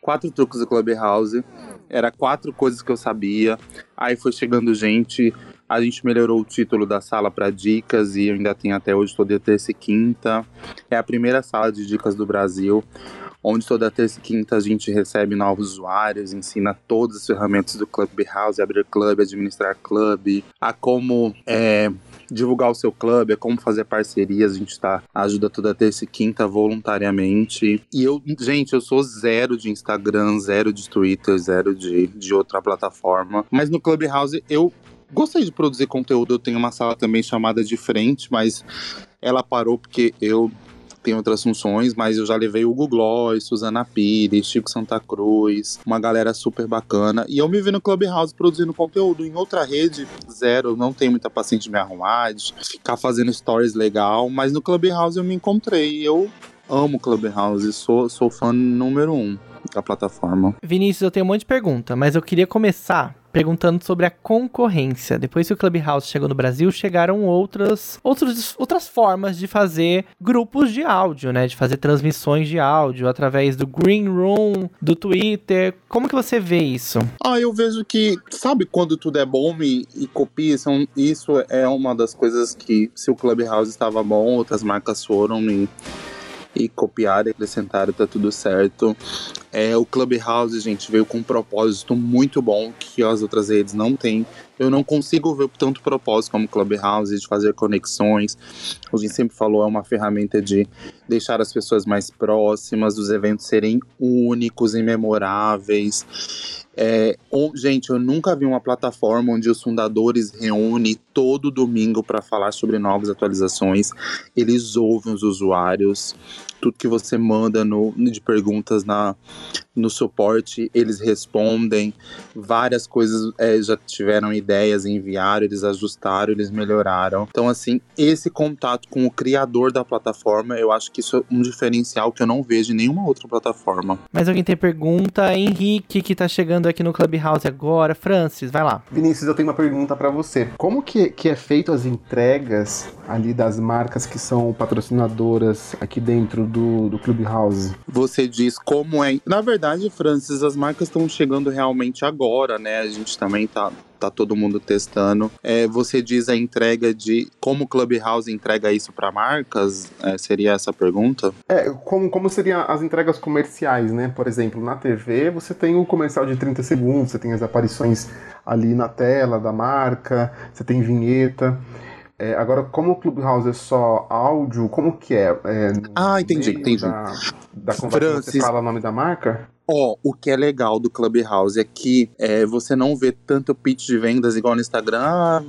quatro truques do Clubhouse. Era quatro coisas que eu sabia. Aí foi chegando gente. A gente melhorou o título da sala para dicas e ainda tem até hoje toda terça e quinta. É a primeira sala de dicas do Brasil, onde toda terça e quinta a gente recebe novos usuários, ensina todas as ferramentas do Clubhouse, abrir clube, administrar clube, a como é, divulgar o seu clube, é como fazer parcerias, a gente tá, ajuda toda terça e quinta voluntariamente. E eu, gente, eu sou zero de Instagram, zero de Twitter, zero de, de outra plataforma. Mas no Clubhouse eu gostei de produzir conteúdo. Eu tenho uma sala também chamada de frente, mas ela parou porque eu tenho outras funções, mas eu já levei o Google Gloss, Suzana Pires, Chico Santa Cruz, uma galera super bacana. E eu me vi no Clubhouse produzindo conteúdo. Em outra rede, zero, não tenho muita paciência de me arrumar, de ficar fazendo stories legal, mas no Clubhouse eu me encontrei. Eu amo Clubhouse, sou, sou fã número um da plataforma. Vinícius, eu tenho um monte de pergunta, mas eu queria começar perguntando sobre a concorrência. Depois que o Clubhouse chegou no Brasil, chegaram outras, outros, outras formas de fazer grupos de áudio, né? De fazer transmissões de áudio através do Green Room, do Twitter. Como que você vê isso? Ah, eu vejo que, sabe quando tudo é bom e, e copia? São, isso é uma das coisas que, se o Clubhouse estava bom, outras marcas foram e e copiaram e acrescentaram, tá tudo certo. É, o Clubhouse, gente, veio com um propósito muito bom que as outras redes não têm. Eu não consigo ver tanto propósito como Clubhouse, de fazer conexões. A gente sempre falou, é uma ferramenta de deixar as pessoas mais próximas, os eventos serem únicos e memoráveis. É, gente, eu nunca vi uma plataforma onde os fundadores reúnem todo domingo para falar sobre novas atualizações. Eles ouvem os usuários tudo que você manda no, de perguntas na, no suporte, eles respondem. Várias coisas é, já tiveram ideias, enviaram, eles ajustaram, eles melhoraram. Então, assim, esse contato com o criador da plataforma, eu acho que isso é um diferencial que eu não vejo em nenhuma outra plataforma. Mas alguém tem pergunta? Henrique, que tá chegando aqui no Clubhouse agora. Francis, vai lá. Vinícius, eu tenho uma pergunta para você. Como que, que é feito as entregas ali das marcas que são patrocinadoras aqui dentro do, do Clubhouse? Você diz como é. Na verdade, Francis, as marcas estão chegando realmente agora, né? A gente também tá, tá todo mundo testando. É, você diz a entrega de como o Clubhouse entrega isso para marcas? É, seria essa a pergunta? É, como, como seriam as entregas comerciais, né? Por exemplo, na TV você tem o comercial de 30 segundos, você tem as aparições ali na tela da marca, você tem vinheta. É, agora, como o Clubhouse é só áudio, como que é? é ah, entendi, entendi. Da, da conversa Francis, você fala o nome da marca? Ó, oh, o que é legal do Clubhouse é que é, você não vê tanto pitch de vendas igual no Instagram, ah,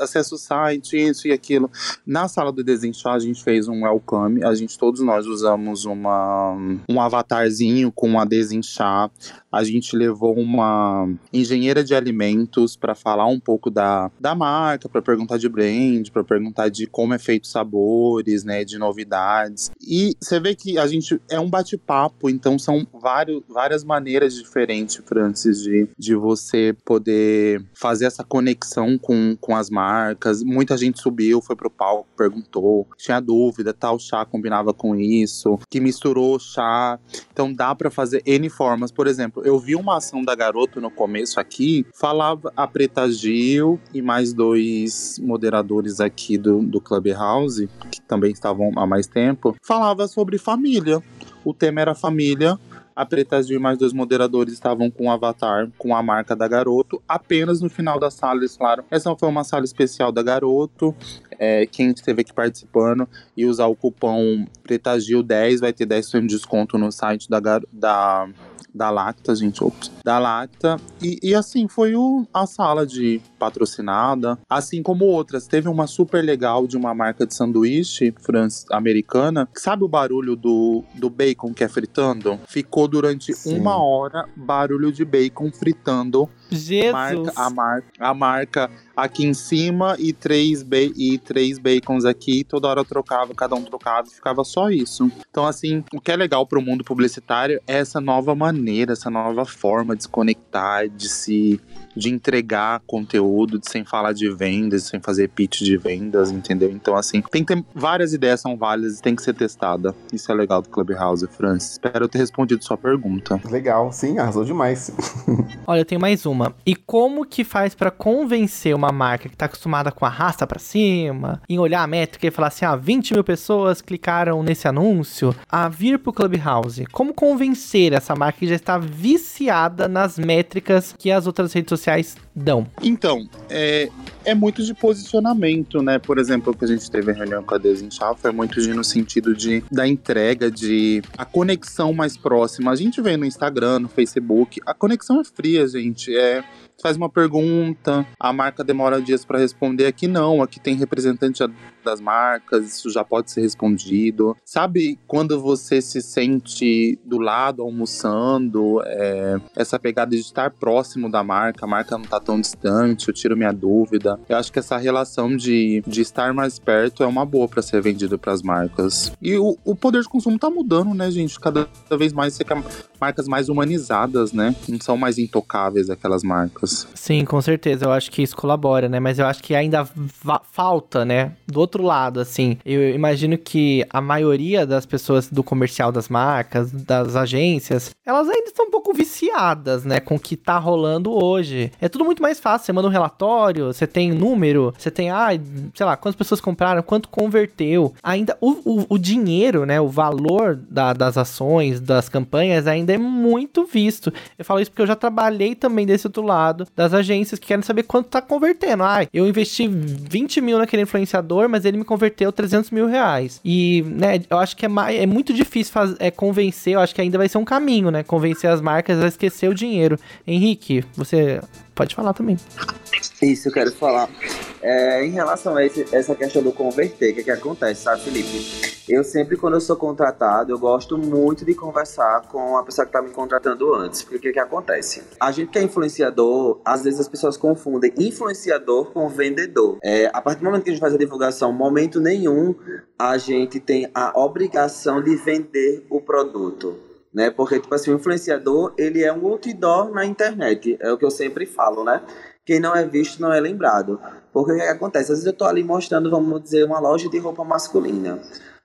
acessa o site, isso e aquilo. Na sala do Desenchar, a gente fez um welcome, a gente, todos nós usamos uma, um avatarzinho com a Desenchar. A gente levou uma engenheira de alimentos para falar um pouco da, da marca, para perguntar de brand, para perguntar de como é feito sabores, né, de novidades. E você vê que a gente é um bate-papo, então são vários várias maneiras diferentes, Francis, de, de você poder fazer essa conexão com, com as marcas. Muita gente subiu, foi pro palco, perguntou, tinha dúvida, tal chá combinava com isso, que misturou chá. Então dá para fazer N formas. Por exemplo, eu vi uma ação da Garoto no começo aqui, falava a Preta Gil e mais dois moderadores aqui do, do Clubhouse, que também estavam há mais tempo, falava sobre família. O tema era família a Preta Gil e mais dois moderadores estavam com o avatar, com a marca da Garoto. Apenas no final da sala eles falaram: essa foi uma sala especial da Garoto. É, quem esteve aqui participando e usar o cupom PretaGil10 vai ter 10% de desconto no site da, da, da Lacta, gente. Ops, da Lacta. E, e assim, foi o, a sala de patrocinada, assim como outras. Teve uma super legal de uma marca de sanduíche americana. Sabe o barulho do, do bacon que é fritando? Ficou durante Sim. uma hora barulho de bacon fritando. Jesus! Marca, a, mar, a marca aqui em cima e três, e três bacons aqui. Toda hora eu trocava, cada um trocava e ficava só isso. Então, assim, o que é legal para o mundo publicitário é essa nova maneira, essa nova forma de se conectar, de se de entregar conteúdo, de sem falar de vendas, sem fazer pitch de vendas, entendeu? Então, assim, tem que ter várias ideias são válidas e tem que ser testada. Isso é legal do Clubhouse, Francis. Espero ter respondido sua pergunta. Legal, sim, arrasou demais. Olha, tem mais uma. E como que faz para convencer uma marca que tá acostumada com a raça para cima, em olhar a métrica e falar assim, ah, 20 mil pessoas clicaram nesse anúncio, a vir pro Clubhouse? Como convencer essa marca que já está viciada nas métricas que as outras redes sociais sociais dão? Então, é, é muito de posicionamento, né? Por exemplo, o que a gente teve em reunião com a Desinchal foi muito de, no sentido de da entrega, de a conexão mais próxima. A gente vê no Instagram, no Facebook, a conexão é fria, gente. É faz uma pergunta, a marca demora dias para responder. Aqui não, aqui tem representante das marcas, isso já pode ser respondido. Sabe quando você se sente do lado almoçando, é, essa pegada de estar próximo da marca, a marca não tá tão distante, eu tiro minha dúvida. Eu acho que essa relação de, de estar mais perto é uma boa para ser vendido para as marcas. E o, o poder de consumo tá mudando, né, gente? Cada vez mais você quer marcas mais humanizadas, né? Não são mais intocáveis aquelas marcas. Sim, com certeza. Eu acho que isso colabora, né? Mas eu acho que ainda falta, né? Do outro lado, assim. Eu imagino que a maioria das pessoas do comercial das marcas, das agências, elas ainda estão um pouco viciadas, né? Com o que tá rolando hoje. É tudo muito mais fácil. Você manda um relatório, você tem número, você tem, ah, sei lá, quantas pessoas compraram, quanto converteu. Ainda o, o, o dinheiro, né? O valor da, das ações, das campanhas ainda ainda é muito visto. Eu falo isso porque eu já trabalhei também desse outro lado, das agências que querem saber quanto tá convertendo. Ah, eu investi 20 mil naquele influenciador, mas ele me converteu 300 mil reais. E, né, eu acho que é, mais, é muito difícil faz, é, convencer, eu acho que ainda vai ser um caminho, né? Convencer as marcas a esquecer o dinheiro. Henrique, você pode falar também. Isso, eu quero falar. É, em relação a esse, essa questão do converter, o que, que acontece, sabe, Felipe? Eu sempre, quando eu sou contratado, eu gosto muito de conversar com a pessoa que está me contratando antes. Porque o que, que acontece? A gente que é influenciador, às vezes as pessoas confundem influenciador com vendedor. É, a partir do momento que a gente faz a divulgação, momento nenhum a gente tem a obrigação de vender o produto né? Porque, tipo assim, o influenciador, ele é um outdoor na internet, é o que eu sempre falo, né? Quem não é visto não é lembrado. Porque o que acontece? Às vezes eu tô ali mostrando, vamos dizer, uma loja de roupa masculina.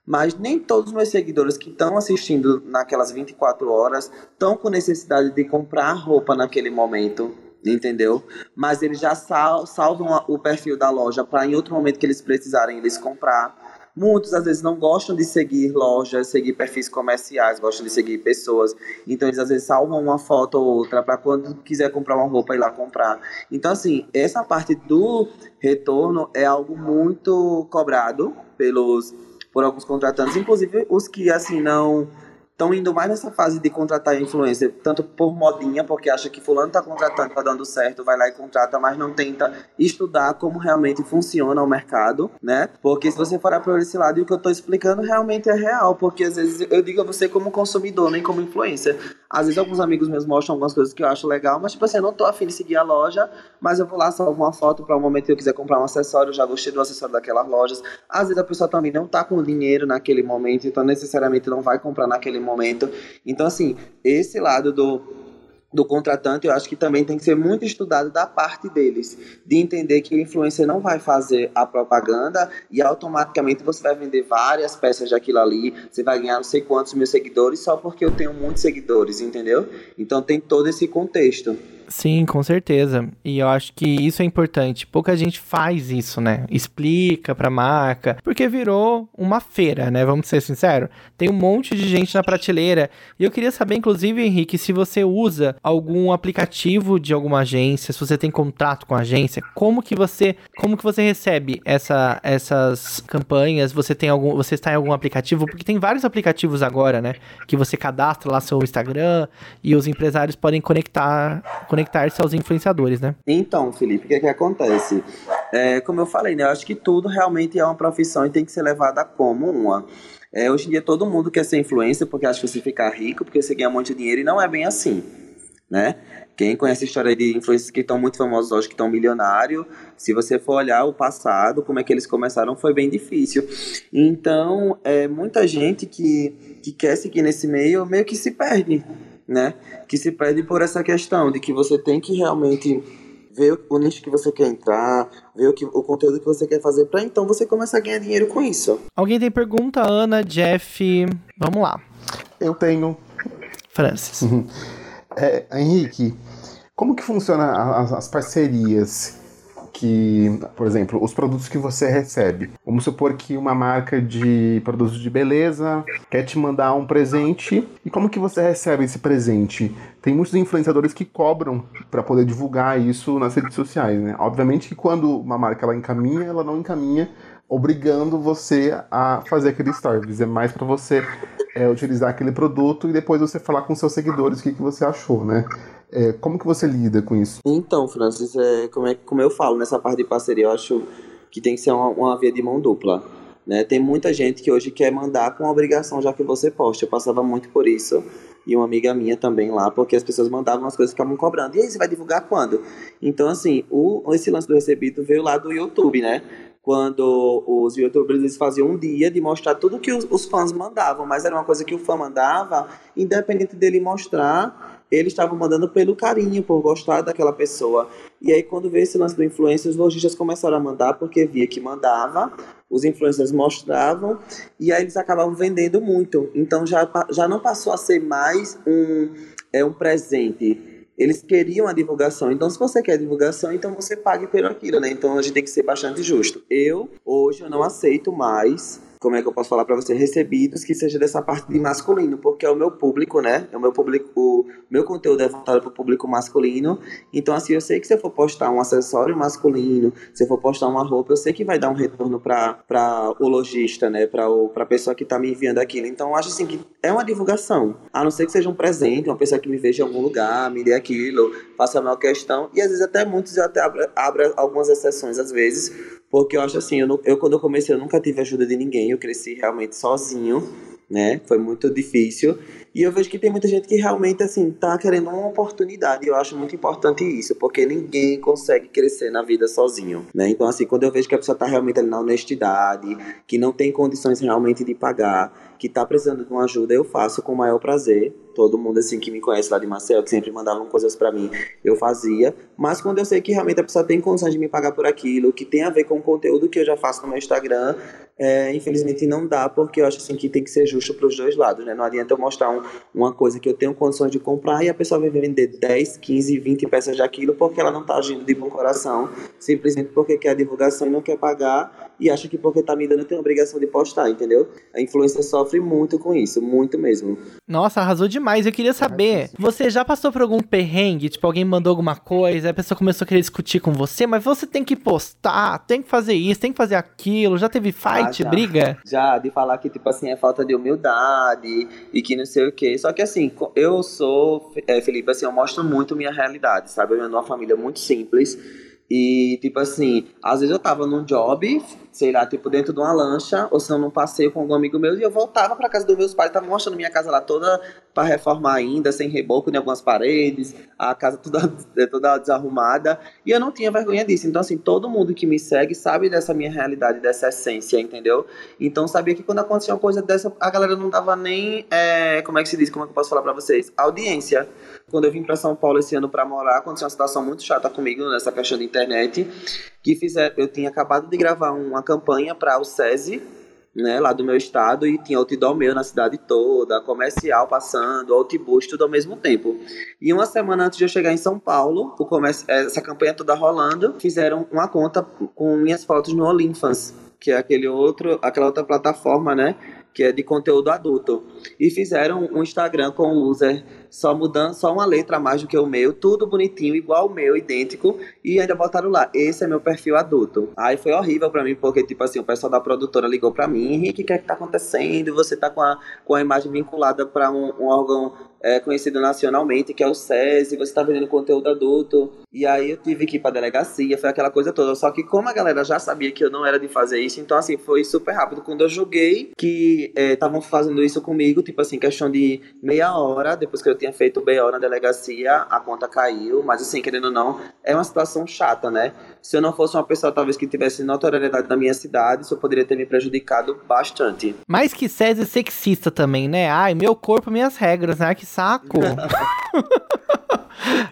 Mas nem todos os meus seguidores que estão assistindo naquelas 24 horas estão com necessidade de comprar roupa naquele momento, entendeu? Mas eles já sal salvam o perfil da loja para em outro momento que eles precisarem eles comprar. Muitos às vezes não gostam de seguir lojas, seguir perfis comerciais, gostam de seguir pessoas. Então eles às vezes salvam uma foto ou outra para quando quiser comprar uma roupa ir lá comprar. Então assim, essa parte do retorno é algo muito cobrado pelos por alguns contratantes, inclusive os que assim não estão indo mais nessa fase de contratar influencer, tanto por modinha, porque acha que fulano está contratando, está dando certo, vai lá e contrata, mas não tenta estudar como realmente funciona o mercado, né? Porque se você for por esse lado, e o que eu estou explicando realmente é real, porque às vezes eu digo a você como consumidor, nem como influencer. Às vezes alguns amigos meus mostram algumas coisas que eu acho legal, mas tipo assim, eu não tô afim de seguir a loja, mas eu vou lá salvar uma foto para um momento que eu quiser comprar um acessório, eu já gostei do acessório daquelas lojas. Às vezes a pessoa também não tá com dinheiro naquele momento, então necessariamente não vai comprar naquele momento momento. Então, assim, esse lado do, do contratante, eu acho que também tem que ser muito estudado da parte deles, de entender que o influencer não vai fazer a propaganda e automaticamente você vai vender várias peças daquilo ali, você vai ganhar não sei quantos mil seguidores só porque eu tenho muitos seguidores, entendeu? Então tem todo esse contexto. Sim, com certeza. E eu acho que isso é importante. Pouca gente faz isso, né? Explica pra marca, porque virou uma feira, né? Vamos ser sinceros. Tem um monte de gente na prateleira. E eu queria saber, inclusive, Henrique, se você usa algum aplicativo de alguma agência, se você tem contrato com a agência, como que você, como que você recebe essa, essas campanhas? Você tem algum, você está em algum aplicativo? Porque tem vários aplicativos agora, né? Que você cadastra lá seu Instagram e os empresários podem conectar, conectar conectar-se aos influenciadores, né? Então, Felipe, o que, é que acontece? É, como eu falei, né, eu acho que tudo realmente é uma profissão e tem que ser levada como uma. É, hoje em dia todo mundo quer ser influencer porque acha que você ficar rico, porque você ganha muito dinheiro e não é bem assim, né? Quem conhece a história de influencers que estão muito famosos hoje, que estão milionários, se você for olhar o passado, como é que eles começaram, foi bem difícil. Então, é, muita gente que, que quer seguir nesse meio, meio que se perde, né? Que se perde por essa questão de que você tem que realmente ver o nicho que você quer entrar, ver o, que, o conteúdo que você quer fazer, para então você começar a ganhar dinheiro com isso. Alguém tem pergunta? Ana, Jeff, vamos lá. Eu tenho. Francis. É, Henrique, como que funciona as, as parcerias que, por exemplo, os produtos que você recebe. Vamos supor que uma marca de produtos de beleza quer te mandar um presente e como que você recebe esse presente? Tem muitos influenciadores que cobram para poder divulgar isso nas redes sociais, né? Obviamente que quando uma marca ela encaminha, ela não encaminha obrigando você a fazer aquele stories. É mais para você é, utilizar aquele produto e depois você falar com seus seguidores o que, que você achou, né? É, como que você lida com isso? Então, Francis, é, como, é, como eu falo nessa parte de parceria, eu acho que tem que ser uma, uma via de mão dupla. Né? Tem muita gente que hoje quer mandar com obrigação já que você posta. Eu passava muito por isso. E uma amiga minha também lá, porque as pessoas mandavam as coisas e ficavam cobrando. E aí, você vai divulgar quando? Então, assim, o, esse lance do recebido veio lá do YouTube, né? quando os youtubers eles faziam um dia de mostrar tudo que os, os, fãs mandavam, mas era uma coisa que o fã mandava, independente dele mostrar, eles estavam mandando pelo carinho, por gostar daquela pessoa. E aí, quando veio esse lance do influencer, os lojistas começaram a mandar, porque via que mandava, os influencers mostravam, e aí eles acabavam vendendo muito. Então, já, já não passou a ser mais um, é, um presente. Eles queriam a divulgação. Então, se você quer divulgação, então você pague pelo aquilo, né? Então, a gente tem que ser bastante justo. Eu, hoje, eu não aceito mais como é que eu posso falar para você, recebidos que seja dessa parte de masculino, porque é o meu público, né? É o meu público, o meu conteúdo é voltado para o público masculino. Então, assim, eu sei que se eu for postar um acessório masculino, se eu for postar uma roupa, eu sei que vai dar um retorno para o lojista, né? Para a pessoa que está me enviando aquilo. Então, eu acho assim que é uma divulgação. A não ser que seja um presente, uma pessoa que me veja em algum lugar, me dê aquilo, faça a questão. E às vezes até muitos eu até abro, abro algumas exceções, às vezes, porque eu acho assim, eu, eu quando eu comecei eu nunca tive ajuda de ninguém, eu cresci realmente sozinho, né? Foi muito difícil. E eu vejo que tem muita gente que realmente, assim, tá querendo uma oportunidade. E eu acho muito importante isso, porque ninguém consegue crescer na vida sozinho, né? Então, assim, quando eu vejo que a pessoa tá realmente ali na honestidade, que não tem condições realmente de pagar, que tá precisando de uma ajuda, eu faço com o maior prazer. Todo mundo, assim, que me conhece lá de Marcel, que sempre mandavam coisas para mim, eu fazia. Mas quando eu sei que realmente a pessoa tem condições de me pagar por aquilo, que tem a ver com o conteúdo que eu já faço no meu Instagram, é, infelizmente não dá, porque eu acho assim que tem que ser justo para os dois lados, né? Não adianta eu mostrar um, uma coisa que eu tenho condições de comprar e a pessoa vai vender 10, 15, 20 peças daquilo porque ela não está agindo de bom coração, simplesmente porque quer a divulgação e não quer pagar e acha que porque está me dando tem a obrigação de postar, entendeu? A influência sofre muito com isso, muito mesmo. Nossa, arrasou demais. Eu queria saber, você já passou por algum perrengue? Tipo, alguém mandou alguma coisa, a pessoa começou a querer discutir com você, mas você tem que postar, tem que fazer isso, tem que fazer aquilo. Já teve fight, ah, já, briga? Já, de falar que, tipo assim, é falta de humildade e que não sei o quê. Só que assim, eu sou, é, Felipe, assim, eu mostro muito minha realidade, sabe? Eu venho de uma família muito simples. E, tipo assim, às vezes eu tava num job, sei lá, tipo, dentro de uma lancha, ou se não, num passeio com algum amigo meu, e eu voltava pra casa dos meus pais, tava mostrando minha casa lá toda para reformar ainda, sem reboco em algumas paredes, a casa toda, toda desarrumada, e eu não tinha vergonha disso. Então, assim, todo mundo que me segue sabe dessa minha realidade, dessa essência, entendeu? Então, sabia que quando acontecia uma coisa dessa, a galera não dava nem, é, como é que se diz, como é que eu posso falar pra vocês? Audiência. Quando eu vim para São Paulo esse ano para morar, aconteceu uma situação muito chata comigo nessa questão de internet, que fizer, eu tinha acabado de gravar uma campanha para o SESI, né, lá do meu estado, e tinha outdoor meu na cidade toda, comercial passando, outbus, tudo ao mesmo tempo. E uma semana antes de eu chegar em São Paulo, o comércio, essa campanha toda rolando, fizeram uma conta com minhas fotos no Olinfans, que é aquele outro, aquela outra plataforma, né, que é de conteúdo adulto. E fizeram um Instagram com o user só mudando, só uma letra a mais do que o meu, tudo bonitinho, igual o meu, idêntico, e ainda botaram lá, esse é meu perfil adulto. Aí foi horrível para mim, porque, tipo assim, o pessoal da produtora ligou para mim, Henrique, o que é que tá acontecendo? Você tá com a, com a imagem vinculada para um, um, órgão é, conhecido nacionalmente, que é o SESI, você está vendendo conteúdo adulto. E aí eu tive que ir pra delegacia, foi aquela coisa toda. Só que como a galera já sabia que eu não era de fazer isso, então assim, foi super rápido. Quando eu joguei que estavam é, fazendo isso comigo, tipo assim, questão de meia hora, depois que eu tinha feito o BO na delegacia, a conta caiu. Mas assim, querendo ou não, é uma situação chata, né? Se eu não fosse uma pessoa, talvez, que tivesse notoriedade na minha cidade, isso poderia ter me prejudicado bastante. Mais que SESI sexista também, né? Ai, meu corpo, minhas regras, né? Que saco.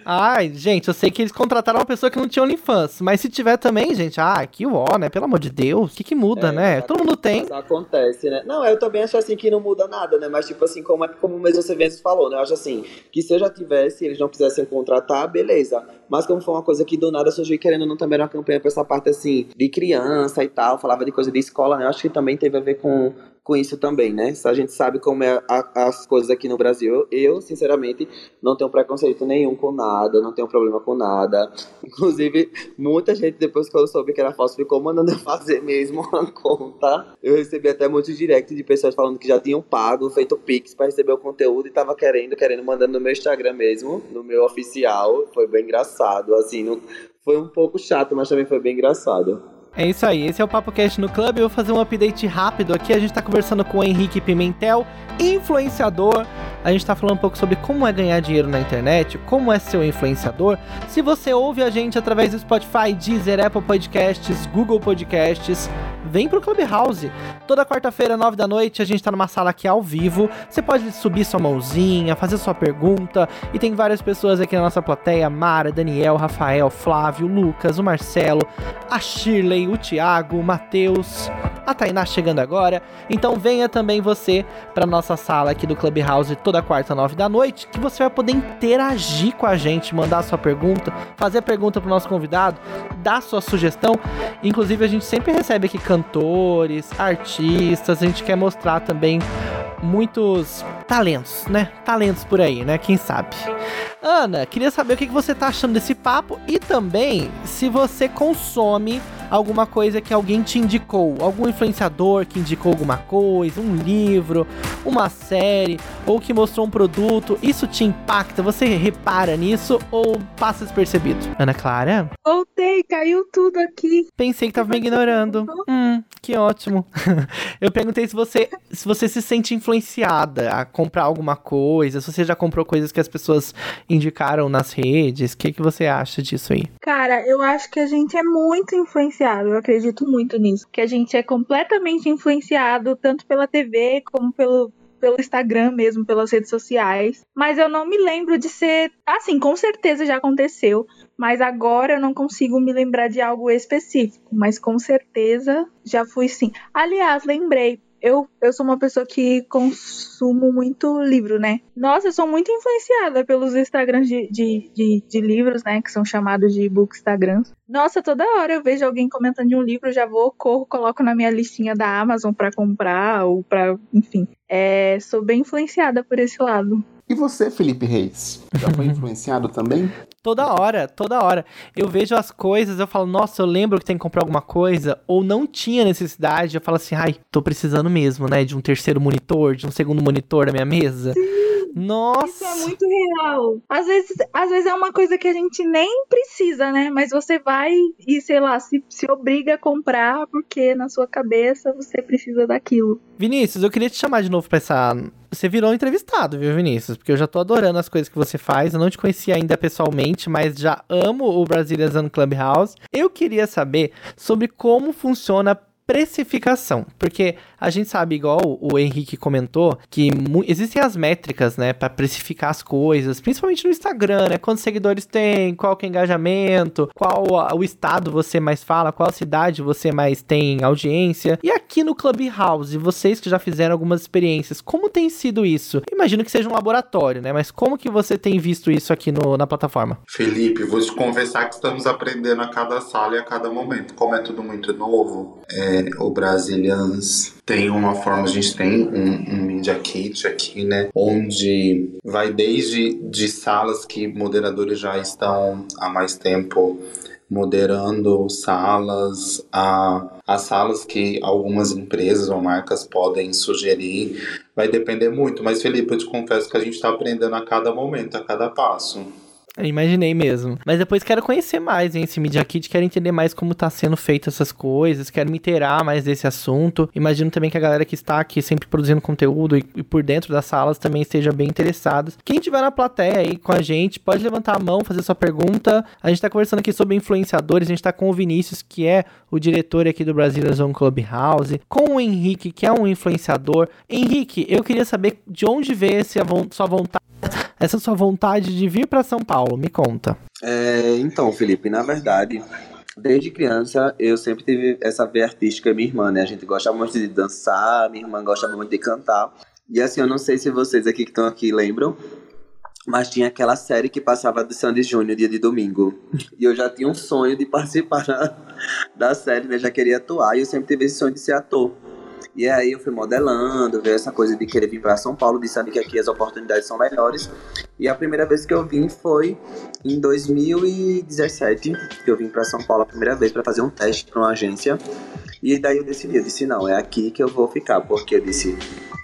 Ai, gente, eu sei que eles contrataram uma pessoa que não tinha OnlyFans, mas se tiver também, gente, ah, que ó, né? Pelo amor de Deus, o que que muda, é, né? Todo mundo tem. Acontece, né? Não, eu também acho assim que não muda nada, né? Mas, tipo assim, como, é, como mesmo você mesmo falou, né? Eu acho assim, que se eu já tivesse eles não quisessem contratar, beleza. Mas como foi uma coisa que do nada surgiu querendo não também era uma campanha pra essa parte assim, de criança e tal, falava de coisa de escola, né? Eu acho que também teve a ver com com isso também, né? A gente sabe como é a, as coisas aqui no Brasil, eu, sinceramente, não tenho preconceito nenhum com nada, não tenho problema com nada. Inclusive, muita gente, depois que eu soube que era falso, ficou mandando fazer mesmo uma conta. Eu recebi até muitos directs de pessoas falando que já tinham pago, feito Pix para receber o conteúdo e tava querendo, querendo, mandando no meu Instagram mesmo, no meu oficial. Foi bem engraçado, assim, não... foi um pouco chato, mas também foi bem engraçado. É isso aí, esse é o Papo Cast no Clube. Eu vou fazer um update rápido aqui. A gente tá conversando com o Henrique Pimentel, influenciador. A gente tá falando um pouco sobre como é ganhar dinheiro na internet, como é ser um influenciador. Se você ouve a gente através do Spotify, Deezer, Apple Podcasts, Google Podcasts, vem pro Clubhouse. Toda quarta-feira, nove da noite, a gente tá numa sala aqui ao vivo. Você pode subir sua mãozinha, fazer sua pergunta. E tem várias pessoas aqui na nossa plateia: Mara, Daniel, Rafael, Flávio, Lucas, o Marcelo, a Shirley, o Thiago, o Matheus, a Tainá chegando agora. Então venha também você para nossa sala aqui do Clubhouse toda quarta, nove da noite, que você vai poder interagir com a gente, mandar sua pergunta, fazer pergunta pro nosso convidado, dar sua sugestão. Inclusive a gente sempre recebe aqui cantores, artistas, a gente quer mostrar também muitos talentos, né? Talentos por aí, né? Quem sabe. Ana, queria saber o que você tá achando desse papo e também se você consome alguma coisa que alguém te indicou, algum influenciador que indicou alguma coisa, um livro, uma série, ou que mostrou um produto, isso te impacta? Você repara nisso ou passa despercebido? Ana Clara? Voltei, caiu tudo aqui. Pensei que tava me ignorando. hum, que ótimo. Eu perguntei se você se você se sente influenciada a comprar alguma coisa, se você já comprou coisas que as pessoas indicaram nas redes. O que, que você acha disso aí? Cara, eu acho que a gente é muito influenciado influenciado, eu acredito muito nisso. Que a gente é completamente influenciado tanto pela TV como pelo, pelo Instagram mesmo, pelas redes sociais. Mas eu não me lembro de ser. Assim, com certeza já aconteceu. Mas agora eu não consigo me lembrar de algo específico. Mas com certeza já fui sim. Aliás, lembrei eu, eu sou uma pessoa que consumo muito livro, né? Nossa, eu sou muito influenciada pelos Instagrams de, de, de, de livros, né? Que são chamados de book Instagrams. Nossa, toda hora eu vejo alguém comentando de um livro, já vou, corro, coloco na minha listinha da Amazon para comprar ou para, enfim. É, sou bem influenciada por esse lado. E você, Felipe Reis? Já foi influenciado também? Toda hora, toda hora. Eu vejo as coisas, eu falo, nossa, eu lembro que tem que comprar alguma coisa, ou não tinha necessidade, eu falo assim, ai, tô precisando mesmo, né, de um terceiro monitor, de um segundo monitor na minha mesa. Sim. Nossa! Isso é muito real. Às vezes, às vezes é uma coisa que a gente nem precisa, né? Mas você vai e, sei lá, se, se obriga a comprar porque na sua cabeça você precisa daquilo. Vinícius, eu queria te chamar de novo pra essa. Você virou um entrevistado, viu, Vinícius? Porque eu já tô adorando as coisas que você faz. Eu não te conhecia ainda pessoalmente, mas já amo o Brazilian Clubhouse. Eu queria saber sobre como funciona precificação, porque a gente sabe, igual o Henrique comentou, que existem as métricas, né, para precificar as coisas, principalmente no Instagram, né, quantos seguidores tem, qual que é o engajamento, qual o estado você mais fala, qual cidade você mais tem audiência. E aqui no Clubhouse, vocês que já fizeram algumas experiências, como tem sido isso? Imagino que seja um laboratório, né, mas como que você tem visto isso aqui no, na plataforma? Felipe, vou te conversar que estamos aprendendo a cada sala e a cada momento. Como é tudo muito novo, é, o Brazilians tem uma forma, a gente tem um, um Media Kit aqui, né? Onde vai desde de salas que moderadores já estão há mais tempo moderando salas, a, as salas que algumas empresas ou marcas podem sugerir. vai depender muito. Mas, Felipe, eu te confesso que a gente está aprendendo a cada momento, a cada passo. Eu imaginei mesmo. Mas depois quero conhecer mais hein, esse Media Kit, quero entender mais como tá sendo feito essas coisas, quero me inteirar mais desse assunto. Imagino também que a galera que está aqui sempre produzindo conteúdo e, e por dentro das salas também esteja bem interessada. Quem tiver na plateia aí com a gente, pode levantar a mão, fazer sua pergunta. A gente tá conversando aqui sobre influenciadores, a gente tá com o Vinícius, que é o diretor aqui do Brasília Zone Clubhouse, com o Henrique, que é um influenciador. Henrique, eu queria saber de onde veio essa sua vontade essa sua vontade de vir para São Paulo? Me conta. É, então, Felipe, na verdade, desde criança eu sempre tive essa veia artística, minha irmã, né? A gente gosta muito de dançar, minha irmã gosta muito de cantar. E assim, eu não sei se vocês aqui que estão aqui lembram, mas tinha aquela série que passava do Sandy Júnior dia de domingo. E eu já tinha um sonho de participar da, da série, né? Já queria atuar e eu sempre tive esse sonho de ser ator. E aí eu fui modelando, veio essa coisa de querer vir para São Paulo, saber que aqui as oportunidades são melhores. E a primeira vez que eu vim foi em 2017, que eu vim para São Paulo a primeira vez para fazer um teste para uma agência. E daí eu decidi, eu disse, não, é aqui que eu vou ficar, porque eu disse,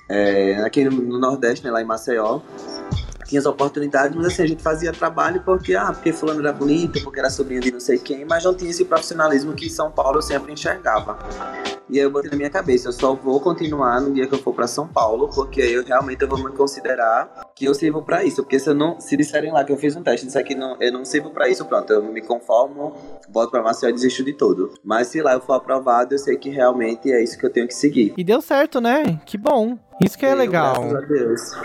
é, aqui no Nordeste, né, lá em Maceió, tinha as oportunidades, mas assim, a gente fazia trabalho porque, ah, porque fulano era bonito, porque era sobrinho de não sei quem, mas não tinha esse profissionalismo que em São Paulo eu sempre enxergava. E aí eu botei na minha cabeça, eu só vou continuar no dia que eu for para São Paulo, porque aí eu realmente eu vou me considerar que eu sirvo para isso, porque se eu não, se disserem lá que eu fiz um teste, disser que não, eu não sirvo para isso, pronto, eu me conformo, volto para Maceió e desisto de tudo. Mas se lá eu for aprovado, eu sei que realmente é isso que eu tenho que seguir. E deu certo, né? Que bom. Isso que é legal.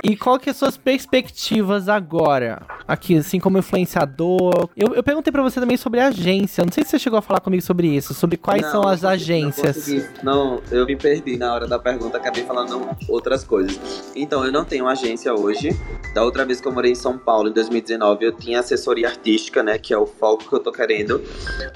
E qual que é suas perspectivas agora? Aqui, assim, como influenciador. Eu, eu perguntei para você também sobre agência. Não sei se você chegou a falar comigo sobre isso, sobre quais não, são as agências. Não, não, eu me perdi na hora da pergunta, acabei falando outras coisas. Então, eu não tenho agência hoje. Da outra vez que eu morei em São Paulo, em 2019, eu tinha assessoria artística, né? Que é o foco que eu tô querendo.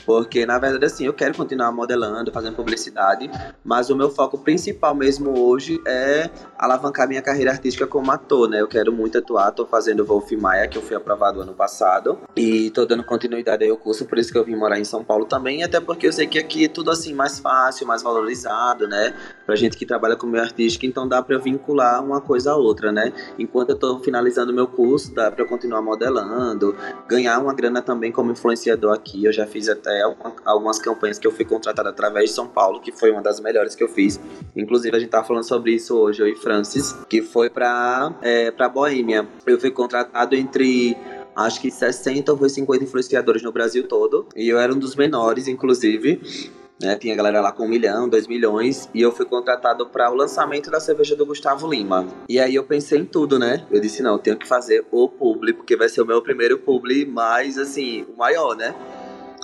Porque, na verdade, assim, eu quero continuar modelando, fazendo publicidade. Mas o meu foco principal mesmo hoje é alavancar minha carreira artística como ator, né? Eu quero muito atuar, tô fazendo Wolf Maia, que eu fui aprovado ano passado, e tô dando continuidade aí ao curso, por isso que eu vim morar em São Paulo também, até porque eu sei que aqui é tudo assim mais fácil, mais valorizado, né? Pra gente que trabalha com meio artístico, então dá eu vincular uma coisa a outra, né? Enquanto eu tô finalizando meu curso, dá pra eu continuar modelando, ganhar uma grana também como influenciador aqui. Eu já fiz até algumas campanhas que eu fui contratado através de São Paulo, que foi uma das melhores que eu fiz. Inclusive, a gente tava falando sobre isso hoje, eu e Francis, que foi pra, é, pra Boêmia. Eu fui contratado entre acho que 60 ou 50 influenciadores no Brasil todo. E eu era um dos menores, inclusive. Né? Tinha galera lá com um milhão, dois milhões. E eu fui contratado para o lançamento da cerveja do Gustavo Lima. E aí eu pensei em tudo, né? Eu disse, não, eu tenho que fazer o publi, porque vai ser o meu primeiro publi mais, assim, o maior, né?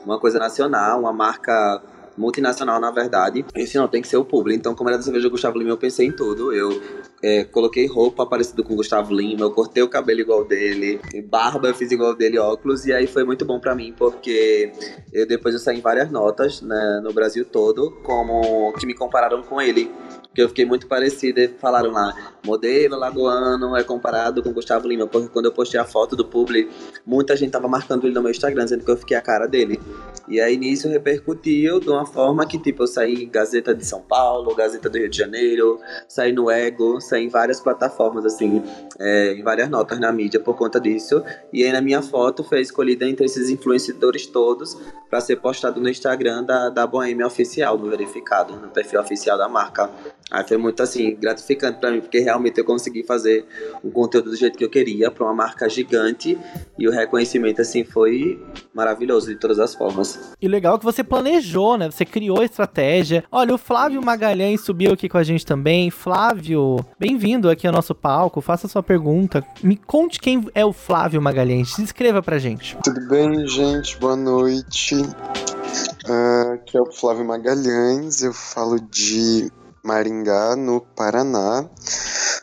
Uma coisa nacional, uma marca multinacional, na verdade. Esse não tem que ser o público. Então, como era da cerveja do Gustavo Lima, eu pensei em tudo. Eu é, coloquei roupa parecida com o Gustavo Lima, eu cortei o cabelo igual dele, barba eu fiz igual dele, óculos, e aí foi muito bom para mim, porque eu depois eu saí em várias notas né, no Brasil todo, como que me compararam com ele que eu fiquei muito parecida. Falaram lá, modelo lagoano é comparado com Gustavo Lima, porque quando eu postei a foto do publi, muita gente tava marcando ele no meu Instagram, dizendo que eu fiquei a cara dele. E aí nisso repercutiu de uma forma que, tipo, eu saí em Gazeta de São Paulo, Gazeta do Rio de Janeiro, saí no Ego, saí em várias plataformas, assim, é, em várias notas na mídia por conta disso. E aí na minha foto foi escolhida entre esses influenciadores todos para ser postado no Instagram da, da Boêmia Oficial, no verificado, no perfil oficial da marca. Aí foi muito assim, gratificante para mim, porque realmente eu consegui fazer um conteúdo do jeito que eu queria para uma marca gigante e o reconhecimento assim foi maravilhoso de todas as formas. E legal que você planejou, né? Você criou a estratégia. Olha, o Flávio Magalhães subiu aqui com a gente também. Flávio, bem-vindo aqui ao nosso palco. Faça sua pergunta. Me conte quem é o Flávio Magalhães. Se inscreva pra gente. Tudo bem, gente? Boa noite. Uh, aqui é o Flávio Magalhães. Eu falo de Maringá, no Paraná.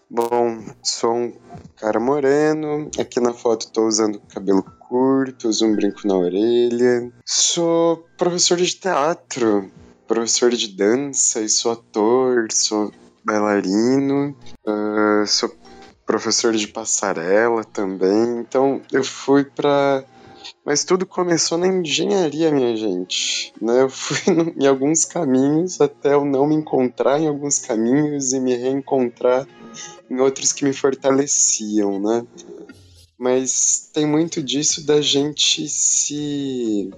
Bom, sou um cara moreno. Aqui na foto estou usando cabelo curto, uso um brinco na orelha. Sou professor de teatro, professor de dança e sou ator, sou bailarino, uh, sou professor de passarela também. Então eu fui para Mas tudo começou na engenharia, minha gente. Né? Eu fui em alguns caminhos até eu não me encontrar em alguns caminhos e me reencontrar em outros que me fortaleciam, né? Mas tem muito disso da gente se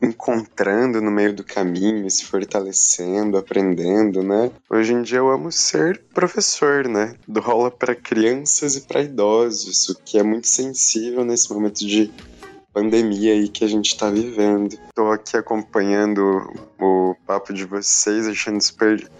encontrando no meio do caminho, se fortalecendo, aprendendo, né? Hoje em dia eu amo ser professor, né? Do aula para crianças e para idosos, o que é muito sensível nesse momento de pandemia aí que a gente está vivendo. Estou aqui acompanhando o papo de vocês, achando super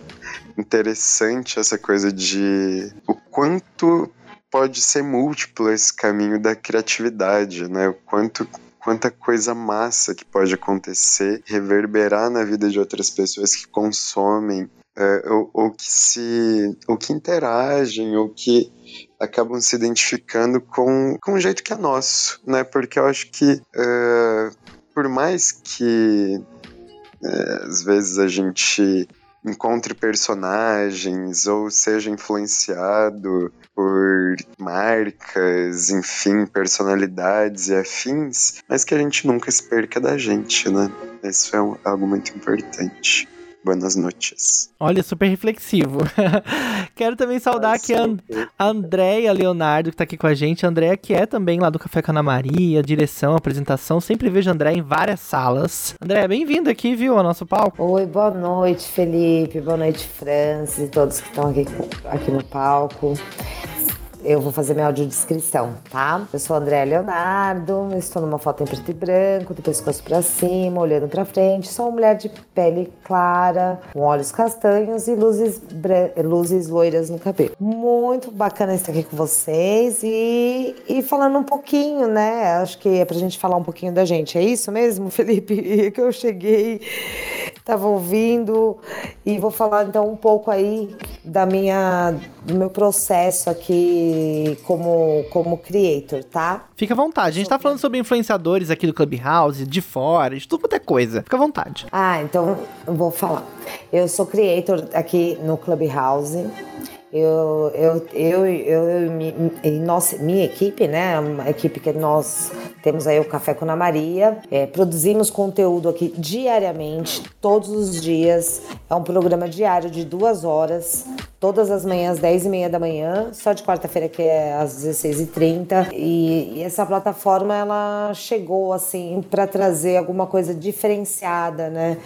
interessante essa coisa de o quanto pode ser múltiplo esse caminho da criatividade, né? O quanto quanta coisa massa que pode acontecer, reverberar na vida de outras pessoas que consomem é, ou, ou, que se ou que interagem ou que acabam se identificando com, com um jeito que é nosso, né? Porque eu acho que é, por mais que é, às vezes a gente encontre personagens ou seja influenciado por marcas, enfim, personalidades e afins, mas que a gente nunca se perca da gente, né? Isso é algo muito importante. Boas noites. Olha, super reflexivo. Quero também saudar aqui a, a Andréia Leonardo, que tá aqui com a gente. A Andréia, que é também lá do Café com a Ana Maria, direção, apresentação. Sempre vejo a Andréia em várias salas. Andréia, bem-vinda aqui, viu, ao nosso palco. Oi, boa noite, Felipe. Boa noite, Francis e todos que estão aqui, aqui no palco. Eu vou fazer minha audiodescrição, tá? Eu sou Andréa Leonardo, estou numa foto em preto e branco, do pescoço para cima, olhando para frente. Sou uma mulher de pele clara, com olhos castanhos e luzes, luzes loiras no cabelo. Muito bacana estar aqui com vocês e, e falando um pouquinho, né? Acho que é pra gente falar um pouquinho da gente. É isso mesmo, Felipe? Que eu cheguei, tava ouvindo e vou falar então um pouco aí da minha, do meu processo aqui como, como creator, tá? Fica à vontade. A gente tá falando sobre influenciadores aqui do Clubhouse, de fora, de tudo quanto é coisa. Fica à vontade. Ah, então eu vou falar. Eu sou creator aqui no Clubhouse. Eu, eu, eu, eu, eu nossa, minha equipe, né? A equipe que nós temos aí o Café com a Maria. É, produzimos conteúdo aqui diariamente, todos os dias. É um programa diário de duas horas, todas as manhãs, 10 e meia da manhã, só de quarta-feira que é às 16h30. E, e essa plataforma ela chegou assim para trazer alguma coisa diferenciada, né?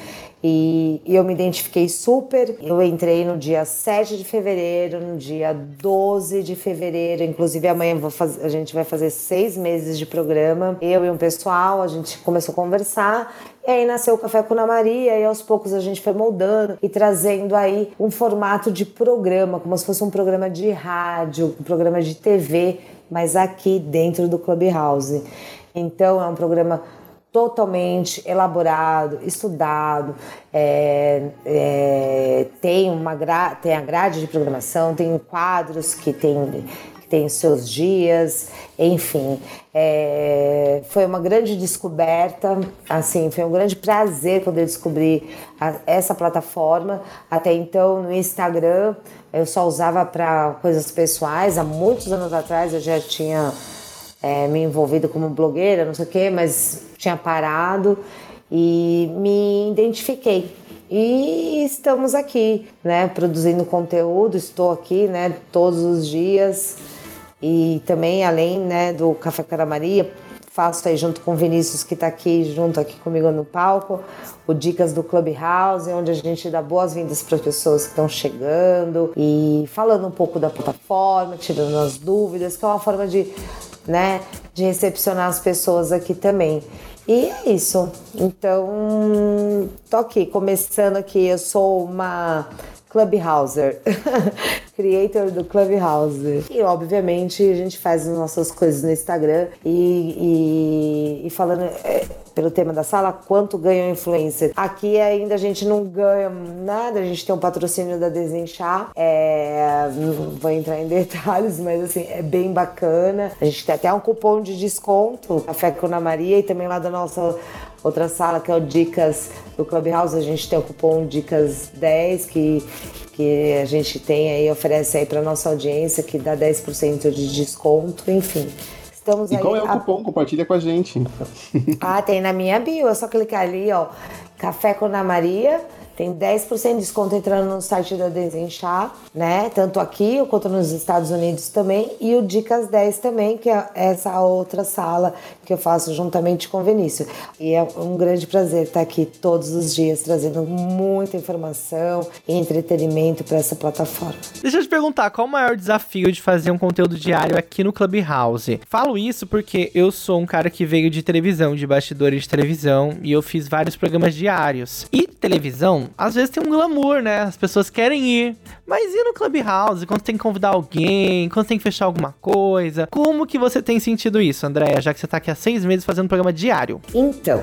E, eu me identifiquei super. Eu entrei no dia 7 de fevereiro, no dia 12 de fevereiro. Inclusive, amanhã fazer, a gente vai fazer seis meses de programa. Eu e um pessoal, a gente começou a conversar. E aí nasceu o Café com a Maria, e aos poucos a gente foi moldando e trazendo aí um formato de programa, como se fosse um programa de rádio, um programa de TV, mas aqui dentro do Clubhouse. Então é um programa totalmente elaborado, estudado, é, é, tem uma gra tem a grade de programação, tem quadros que tem que tem seus dias, enfim, é, foi uma grande descoberta, assim, foi um grande prazer poder descobrir a, essa plataforma. Até então no Instagram eu só usava para coisas pessoais, há muitos anos atrás eu já tinha é, me envolvido como blogueira, não sei o quê, mas tinha parado e me identifiquei. E estamos aqui, né, produzindo conteúdo, estou aqui, né, todos os dias. E também, além, né, do Café Cara Maria, faço aí junto com o Vinícius, que está aqui junto aqui comigo no palco, o Dicas do Clubhouse, onde a gente dá boas-vindas para as pessoas que estão chegando e falando um pouco da plataforma, tirando as dúvidas, que é uma forma de né, de recepcionar as pessoas aqui também. E é isso. Então, tô aqui, começando aqui. Eu sou uma Clubhouser, creator do Clubhouse. E obviamente a gente faz as nossas coisas no Instagram e, e, e falando. É, pelo tema da sala, quanto ganha o influencer. Aqui ainda a gente não ganha nada, a gente tem um patrocínio da Desenchar, é, não vou entrar em detalhes, mas assim, é bem bacana. A gente tem até um cupom de desconto, Café com Ana Maria, e também lá da nossa outra sala, que é o Dicas do Clubhouse, a gente tem o cupom Dicas 10, que, que a gente tem aí, oferece aí para nossa audiência, que dá 10% de desconto, enfim Estamos E aí. qual é o a- cupom? Compartilha com a gente. Ah, tem na minha bio, é só clicar ali, ó. Café com Ana Maria. Tem 10% de desconto entrando no site da Desenchar, né? Tanto aqui quanto nos Estados Unidos também. E o Dicas 10 também, que é essa outra sala que eu faço juntamente com o Vinícius. E é um grande prazer estar aqui todos os dias trazendo muita informação e entretenimento para essa plataforma. Deixa eu te perguntar, qual o maior desafio de fazer um conteúdo diário aqui no Clubhouse? Falo isso porque eu sou um cara que veio de televisão, de bastidores de televisão, e eu fiz vários programas diários. E televisão, às vezes tem um glamour, né? As pessoas querem ir. Mas e no Clubhouse? Quando tem que convidar alguém, quando tem que fechar alguma coisa? Como que você tem sentido isso, Andréia? Já que você tá aqui há seis meses fazendo um programa diário. Então,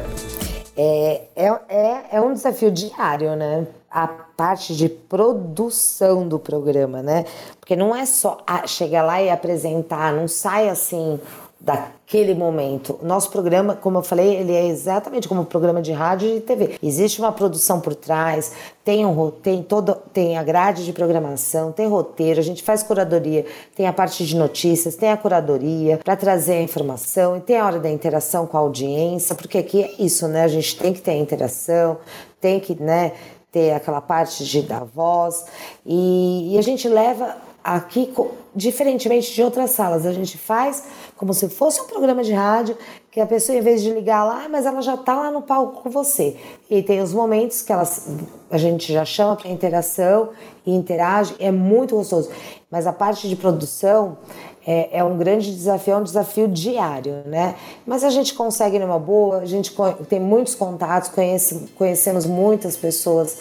é, é, é, é um desafio diário, né? A parte de produção do programa, né? Porque não é só chegar lá e apresentar, não sai assim daquele momento. Nosso programa, como eu falei, ele é exatamente como um programa de rádio e TV. Existe uma produção por trás, tem um tem todo tem a grade de programação, tem roteiro, a gente faz curadoria, tem a parte de notícias, tem a curadoria para trazer a informação e tem a hora da interação com a audiência, porque aqui é isso, né? A gente tem que ter a interação, tem que, né, ter aquela parte de dar voz e, e a gente leva aqui diferentemente de outras salas a gente faz como se fosse um programa de rádio que a pessoa em vez de ligar lá mas ela já tá lá no palco com você e tem os momentos que elas a gente já chama para interação e interage é muito gostoso mas a parte de produção é, é um grande desafio, é um desafio diário, né? Mas a gente consegue numa boa, a gente tem muitos contatos, conhece, conhecemos muitas pessoas,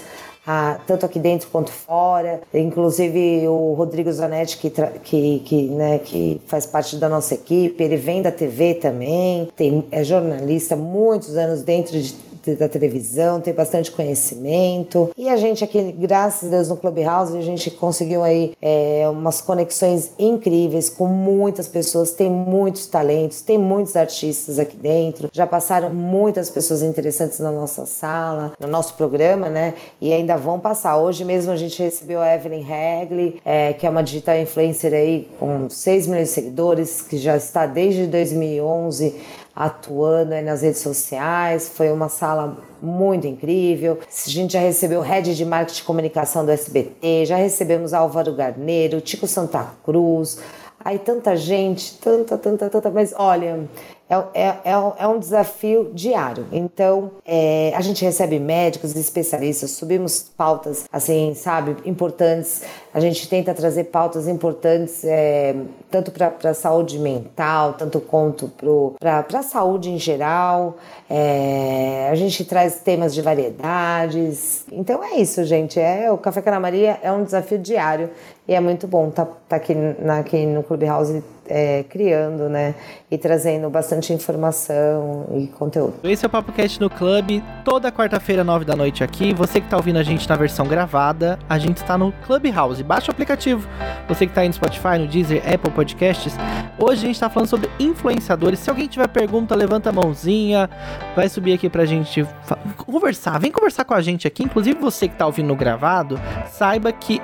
ah, tanto aqui dentro quanto fora. Inclusive o Rodrigo Zanetti, que, que, que, né, que faz parte da nossa equipe, ele vem da TV também, tem, é jornalista, muitos anos dentro de da televisão, tem bastante conhecimento. E a gente aqui, graças a Deus, no Clubhouse, a gente conseguiu aí é, umas conexões incríveis com muitas pessoas, tem muitos talentos, tem muitos artistas aqui dentro. Já passaram muitas pessoas interessantes na nossa sala, no nosso programa, né? E ainda vão passar. Hoje mesmo a gente recebeu a Evelyn Hagley, é, que é uma digital influencer aí com 6 milhões de seguidores, que já está desde 2011 atuando aí nas redes sociais. Foi uma sala muito incrível. A gente já recebeu o head de marketing e comunicação do SBT, já recebemos Álvaro Garneiro, Tico Santa Cruz. Aí tanta gente, tanta, tanta, tanta, mas olha, é, é, é, um- é um desafio diário. Então, é, a gente recebe médicos, especialistas, subimos pautas, assim, sabe, importantes. A gente tenta trazer pautas importantes, é, tanto para a saúde mental, tanto quanto para a saúde em geral. É, a gente traz temas de variedades. Então é isso, gente. É, o Café com a Ana Maria é um desafio diário e é muito bom estar aqui, na, aqui no Clubhouse é, criando, né? E trazendo bastante informação e conteúdo. Esse é o Papo Cast no Clube, toda quarta-feira, nove da noite aqui. Você que tá ouvindo a gente na versão gravada, a gente tá no Clubhouse. Baixa o aplicativo. Você que tá aí no Spotify, no Deezer, Apple Podcasts. Hoje a gente tá falando sobre influenciadores. Se alguém tiver pergunta, levanta a mãozinha. Vai subir aqui pra gente fa- conversar. Vem conversar com a gente aqui. Inclusive você que tá ouvindo no gravado, saiba que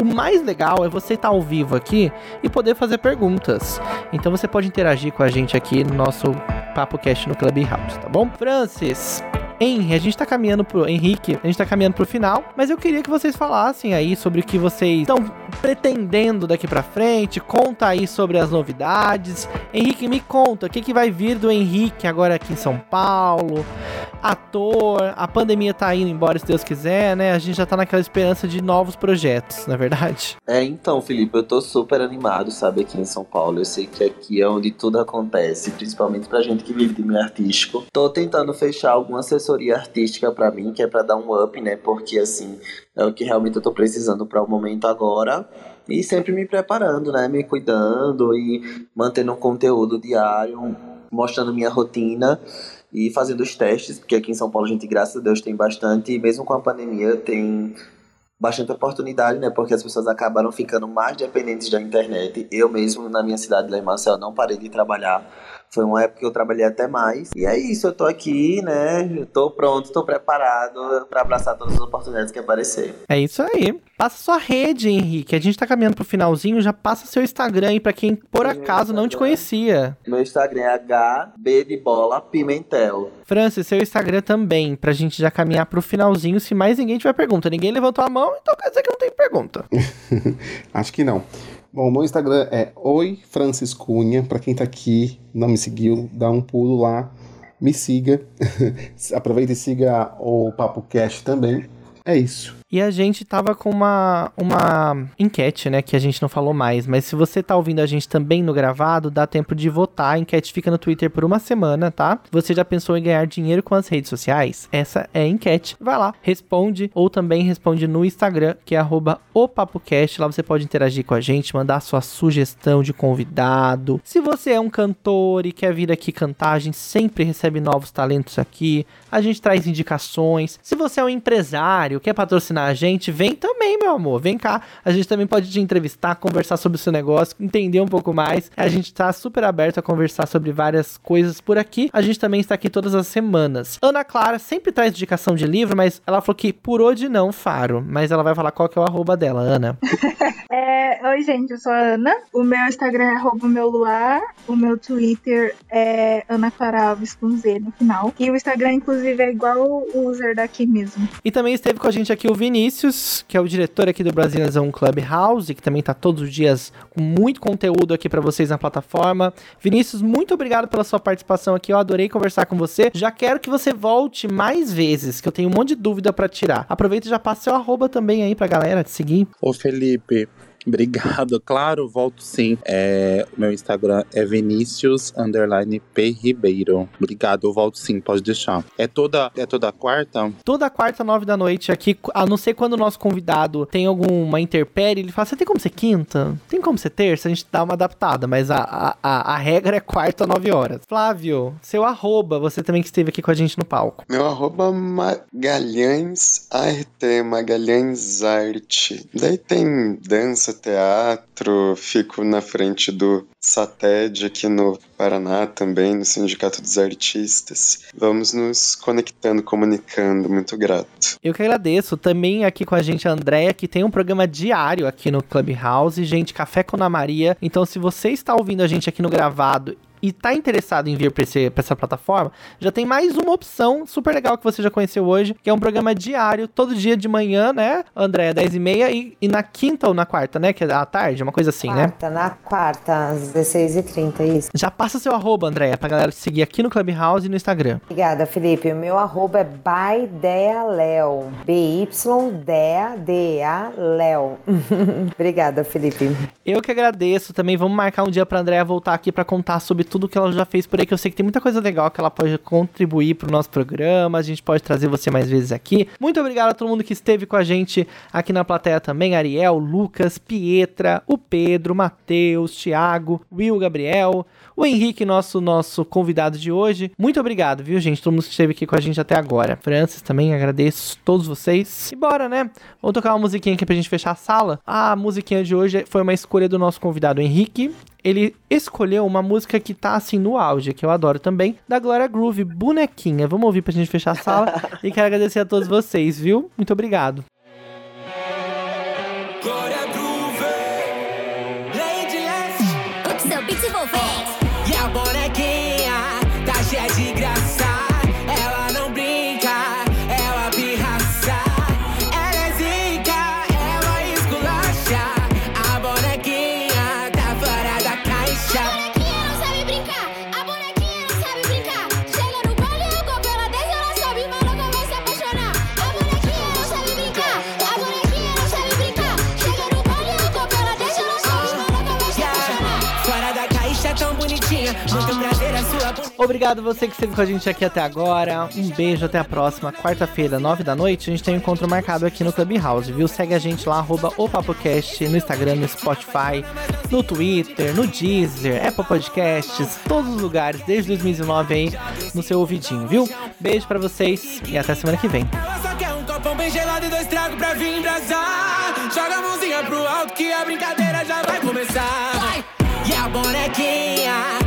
o mais legal é você estar ao vivo aqui e poder fazer perguntas. Então você pode interagir com a gente aqui no nosso Papo Cast no Clubhouse, tá bom? Francis, Henry, a gente tá caminhando pro. Henrique, a gente tá caminhando pro final, mas eu queria que vocês falassem aí sobre o que vocês estão pretendendo daqui pra frente. Conta aí sobre as novidades. Henrique, me conta, o que, que vai vir do Henrique agora aqui em São Paulo? Ator, a pandemia tá indo embora, se Deus quiser, né? A gente já tá naquela esperança de novos projetos, na é verdade? É, então, Felipe, eu tô super animado, sabe, aqui em São Paulo. Eu sei que aqui é onde tudo acontece, principalmente pra gente que vive de meio artístico. Tô tentando fechar alguma assessoria artística pra mim, que é pra dar um up, né? Porque, assim, é o que realmente eu tô precisando para o momento agora. E sempre me preparando, né? Me cuidando e mantendo um conteúdo diário, mostrando minha rotina e fazendo os testes, porque aqui em São Paulo a gente, graças a Deus, tem bastante, e mesmo com a pandemia, tem bastante oportunidade, né? Porque as pessoas acabaram ficando mais dependentes da internet. Eu mesmo, na minha cidade, lá não parei de trabalhar Foi uma época que eu trabalhei até mais. E é isso, eu tô aqui, né? Eu tô pronto, tô preparado para abraçar todas as oportunidades que aparecer. É isso aí. Passa sua rede, Henrique. A gente tá caminhando pro finalzinho, já passa seu Instagram aí pra quem por acaso não te conhecia. Meu Instagram é HB de bola Pimentel. Francis, seu Instagram também, pra gente já caminhar pro finalzinho. Se mais ninguém tiver pergunta, ninguém levantou a mão, então quer dizer que não tem pergunta. Acho que não. Bom, meu Instagram é Oi Francis Cunha. Pra quem tá aqui, não me seguiu, dá um pulo lá, me siga. Aproveita e siga o Papo Cast também. É isso. E a gente tava com uma, uma enquete, né? Que a gente não falou mais. Mas se você tá ouvindo a gente também no gravado, dá tempo de votar. A enquete fica no Twitter por uma semana, tá? Você já pensou em ganhar dinheiro com as redes sociais? Essa é a enquete. Vai lá, responde. Ou também responde no Instagram, que é arroba opapocast. Lá você pode interagir com a gente, mandar sua sugestão de convidado. Se você é um cantor e quer vir aqui cantar, a gente sempre recebe novos talentos aqui. A gente traz indicações. Se você é um empresário, quer patrocinar a gente, vem também, meu amor. Vem cá. A gente também pode te entrevistar, conversar sobre o seu negócio, entender um pouco mais. A gente tá super aberto a conversar sobre várias coisas por aqui. A gente também está aqui todas as semanas. Ana Clara sempre traz indicação de livro, mas ela falou que por hoje não, Faro. Mas ela vai falar qual que é o arroba dela, Ana. É, oi, gente, eu sou a Ana. O meu Instagram é arroba meu luar. O meu Twitter é Ana Clara Alves com Z no final. E o Instagram, inclusive, é igual o user daqui mesmo. E também esteve com a gente aqui o Vinícius, que é o diretor aqui do Brasilzão Clubhouse, que também tá todos os dias com muito conteúdo aqui pra vocês na plataforma. Vinícius, muito obrigado pela sua participação aqui. Eu adorei conversar com você. Já quero que você volte mais vezes, que eu tenho um monte de dúvida pra tirar. Aproveita e já passa seu arroba também aí pra galera te seguir. Ô Felipe, obrigado. Claro, volto sim. É, o meu Instagram é Vinícius underline P Ribeiro. Obrigado, eu volto sim, pode deixar. É toda, é toda quarta? Toda quarta, nove da noite aqui, a não ser quando o nosso convidado tem alguma interpérie, ele fala, você tem como ser quinta? Tem como ser terça? A gente dá uma adaptada, mas a, a, a, a regra é quarta, nove horas. Flávio, seu arroba, você também que esteve aqui com a gente no palco. Meu arroba Magalhães ART, Magalhães Arte. Daí tem dança, teatro, fico na frente do SATED aqui no Paraná também, no Sindicato dos Artistas. Vamos nos conectando, comunicando, muito grato. Eu que agradeço. Também aqui com a gente a Andréia, que tem um programa diário aqui no Clubhouse. Gente, Café com Ana Maria. Então, se você está ouvindo a gente aqui no gravado e tá interessado em vir para essa plataforma, já tem mais uma opção super legal que você já conheceu hoje, que é um programa diário, todo dia de manhã, né, André, 10 e meia, e, na quinta ou na quarta, né, que é à tarde, uma coisa assim, né? Quarta, na quarta, às 16h30, isso. Já passa seu arroba, André, pra galera te seguir aqui no Clubhouse e no Instagram. Obrigada, Felipe. O meu arroba é bydealeo. B-Y-D-A-D-A-Leo. Obrigada, Felipe. Eu que agradeço também. Vamos marcar um dia pra Andréa voltar aqui pra contar sobre tudo que ela já fez por aí, que eu sei que tem muita coisa legal que ela pode contribuir pro nosso programa. A gente pode trazer você mais vezes aqui. Muito obrigado a todo mundo que esteve com a gente aqui na plateia também. Ariel, Lucas, Pietra, o Pedro, Matheus, Thiago, Will, Gabriel, o Henrique, nosso, nosso convidado de hoje. Muito obrigado, viu, gente? Todo mundo que esteve aqui com a gente até agora. Francis também, agradeço todos vocês. E bora, né? Vamos tocar uma musiquinha aqui pra gente fechar a sala. A musiquinha de hoje foi uma escolha do nosso convidado Henrique. Ele escolheu uma música que tá assim no auge, que eu adoro também, da Glória Groove, Bonequinha. Vamos ouvir pra gente fechar a sala. e quero agradecer a todos vocês, viu? Muito obrigado. Obrigado você que esteve com a gente aqui até agora. Um beijo, até a próxima. Quarta-feira, nove da noite, a gente tem um encontro marcado aqui no Clubhouse, viu? Segue a gente lá, arroba o PapoCast, no Instagram, no Spotify, no Twitter, no Deezer, Apple Podcasts, todos os lugares, desde 2019 aí, no seu ouvidinho, viu? Beijo pra vocês e até semana que vem. Ela só quer um copão bem gelado e dois tragos pra vir embrasar. Joga a mãozinha pro alto que a brincadeira já vai começar. E a bonequinha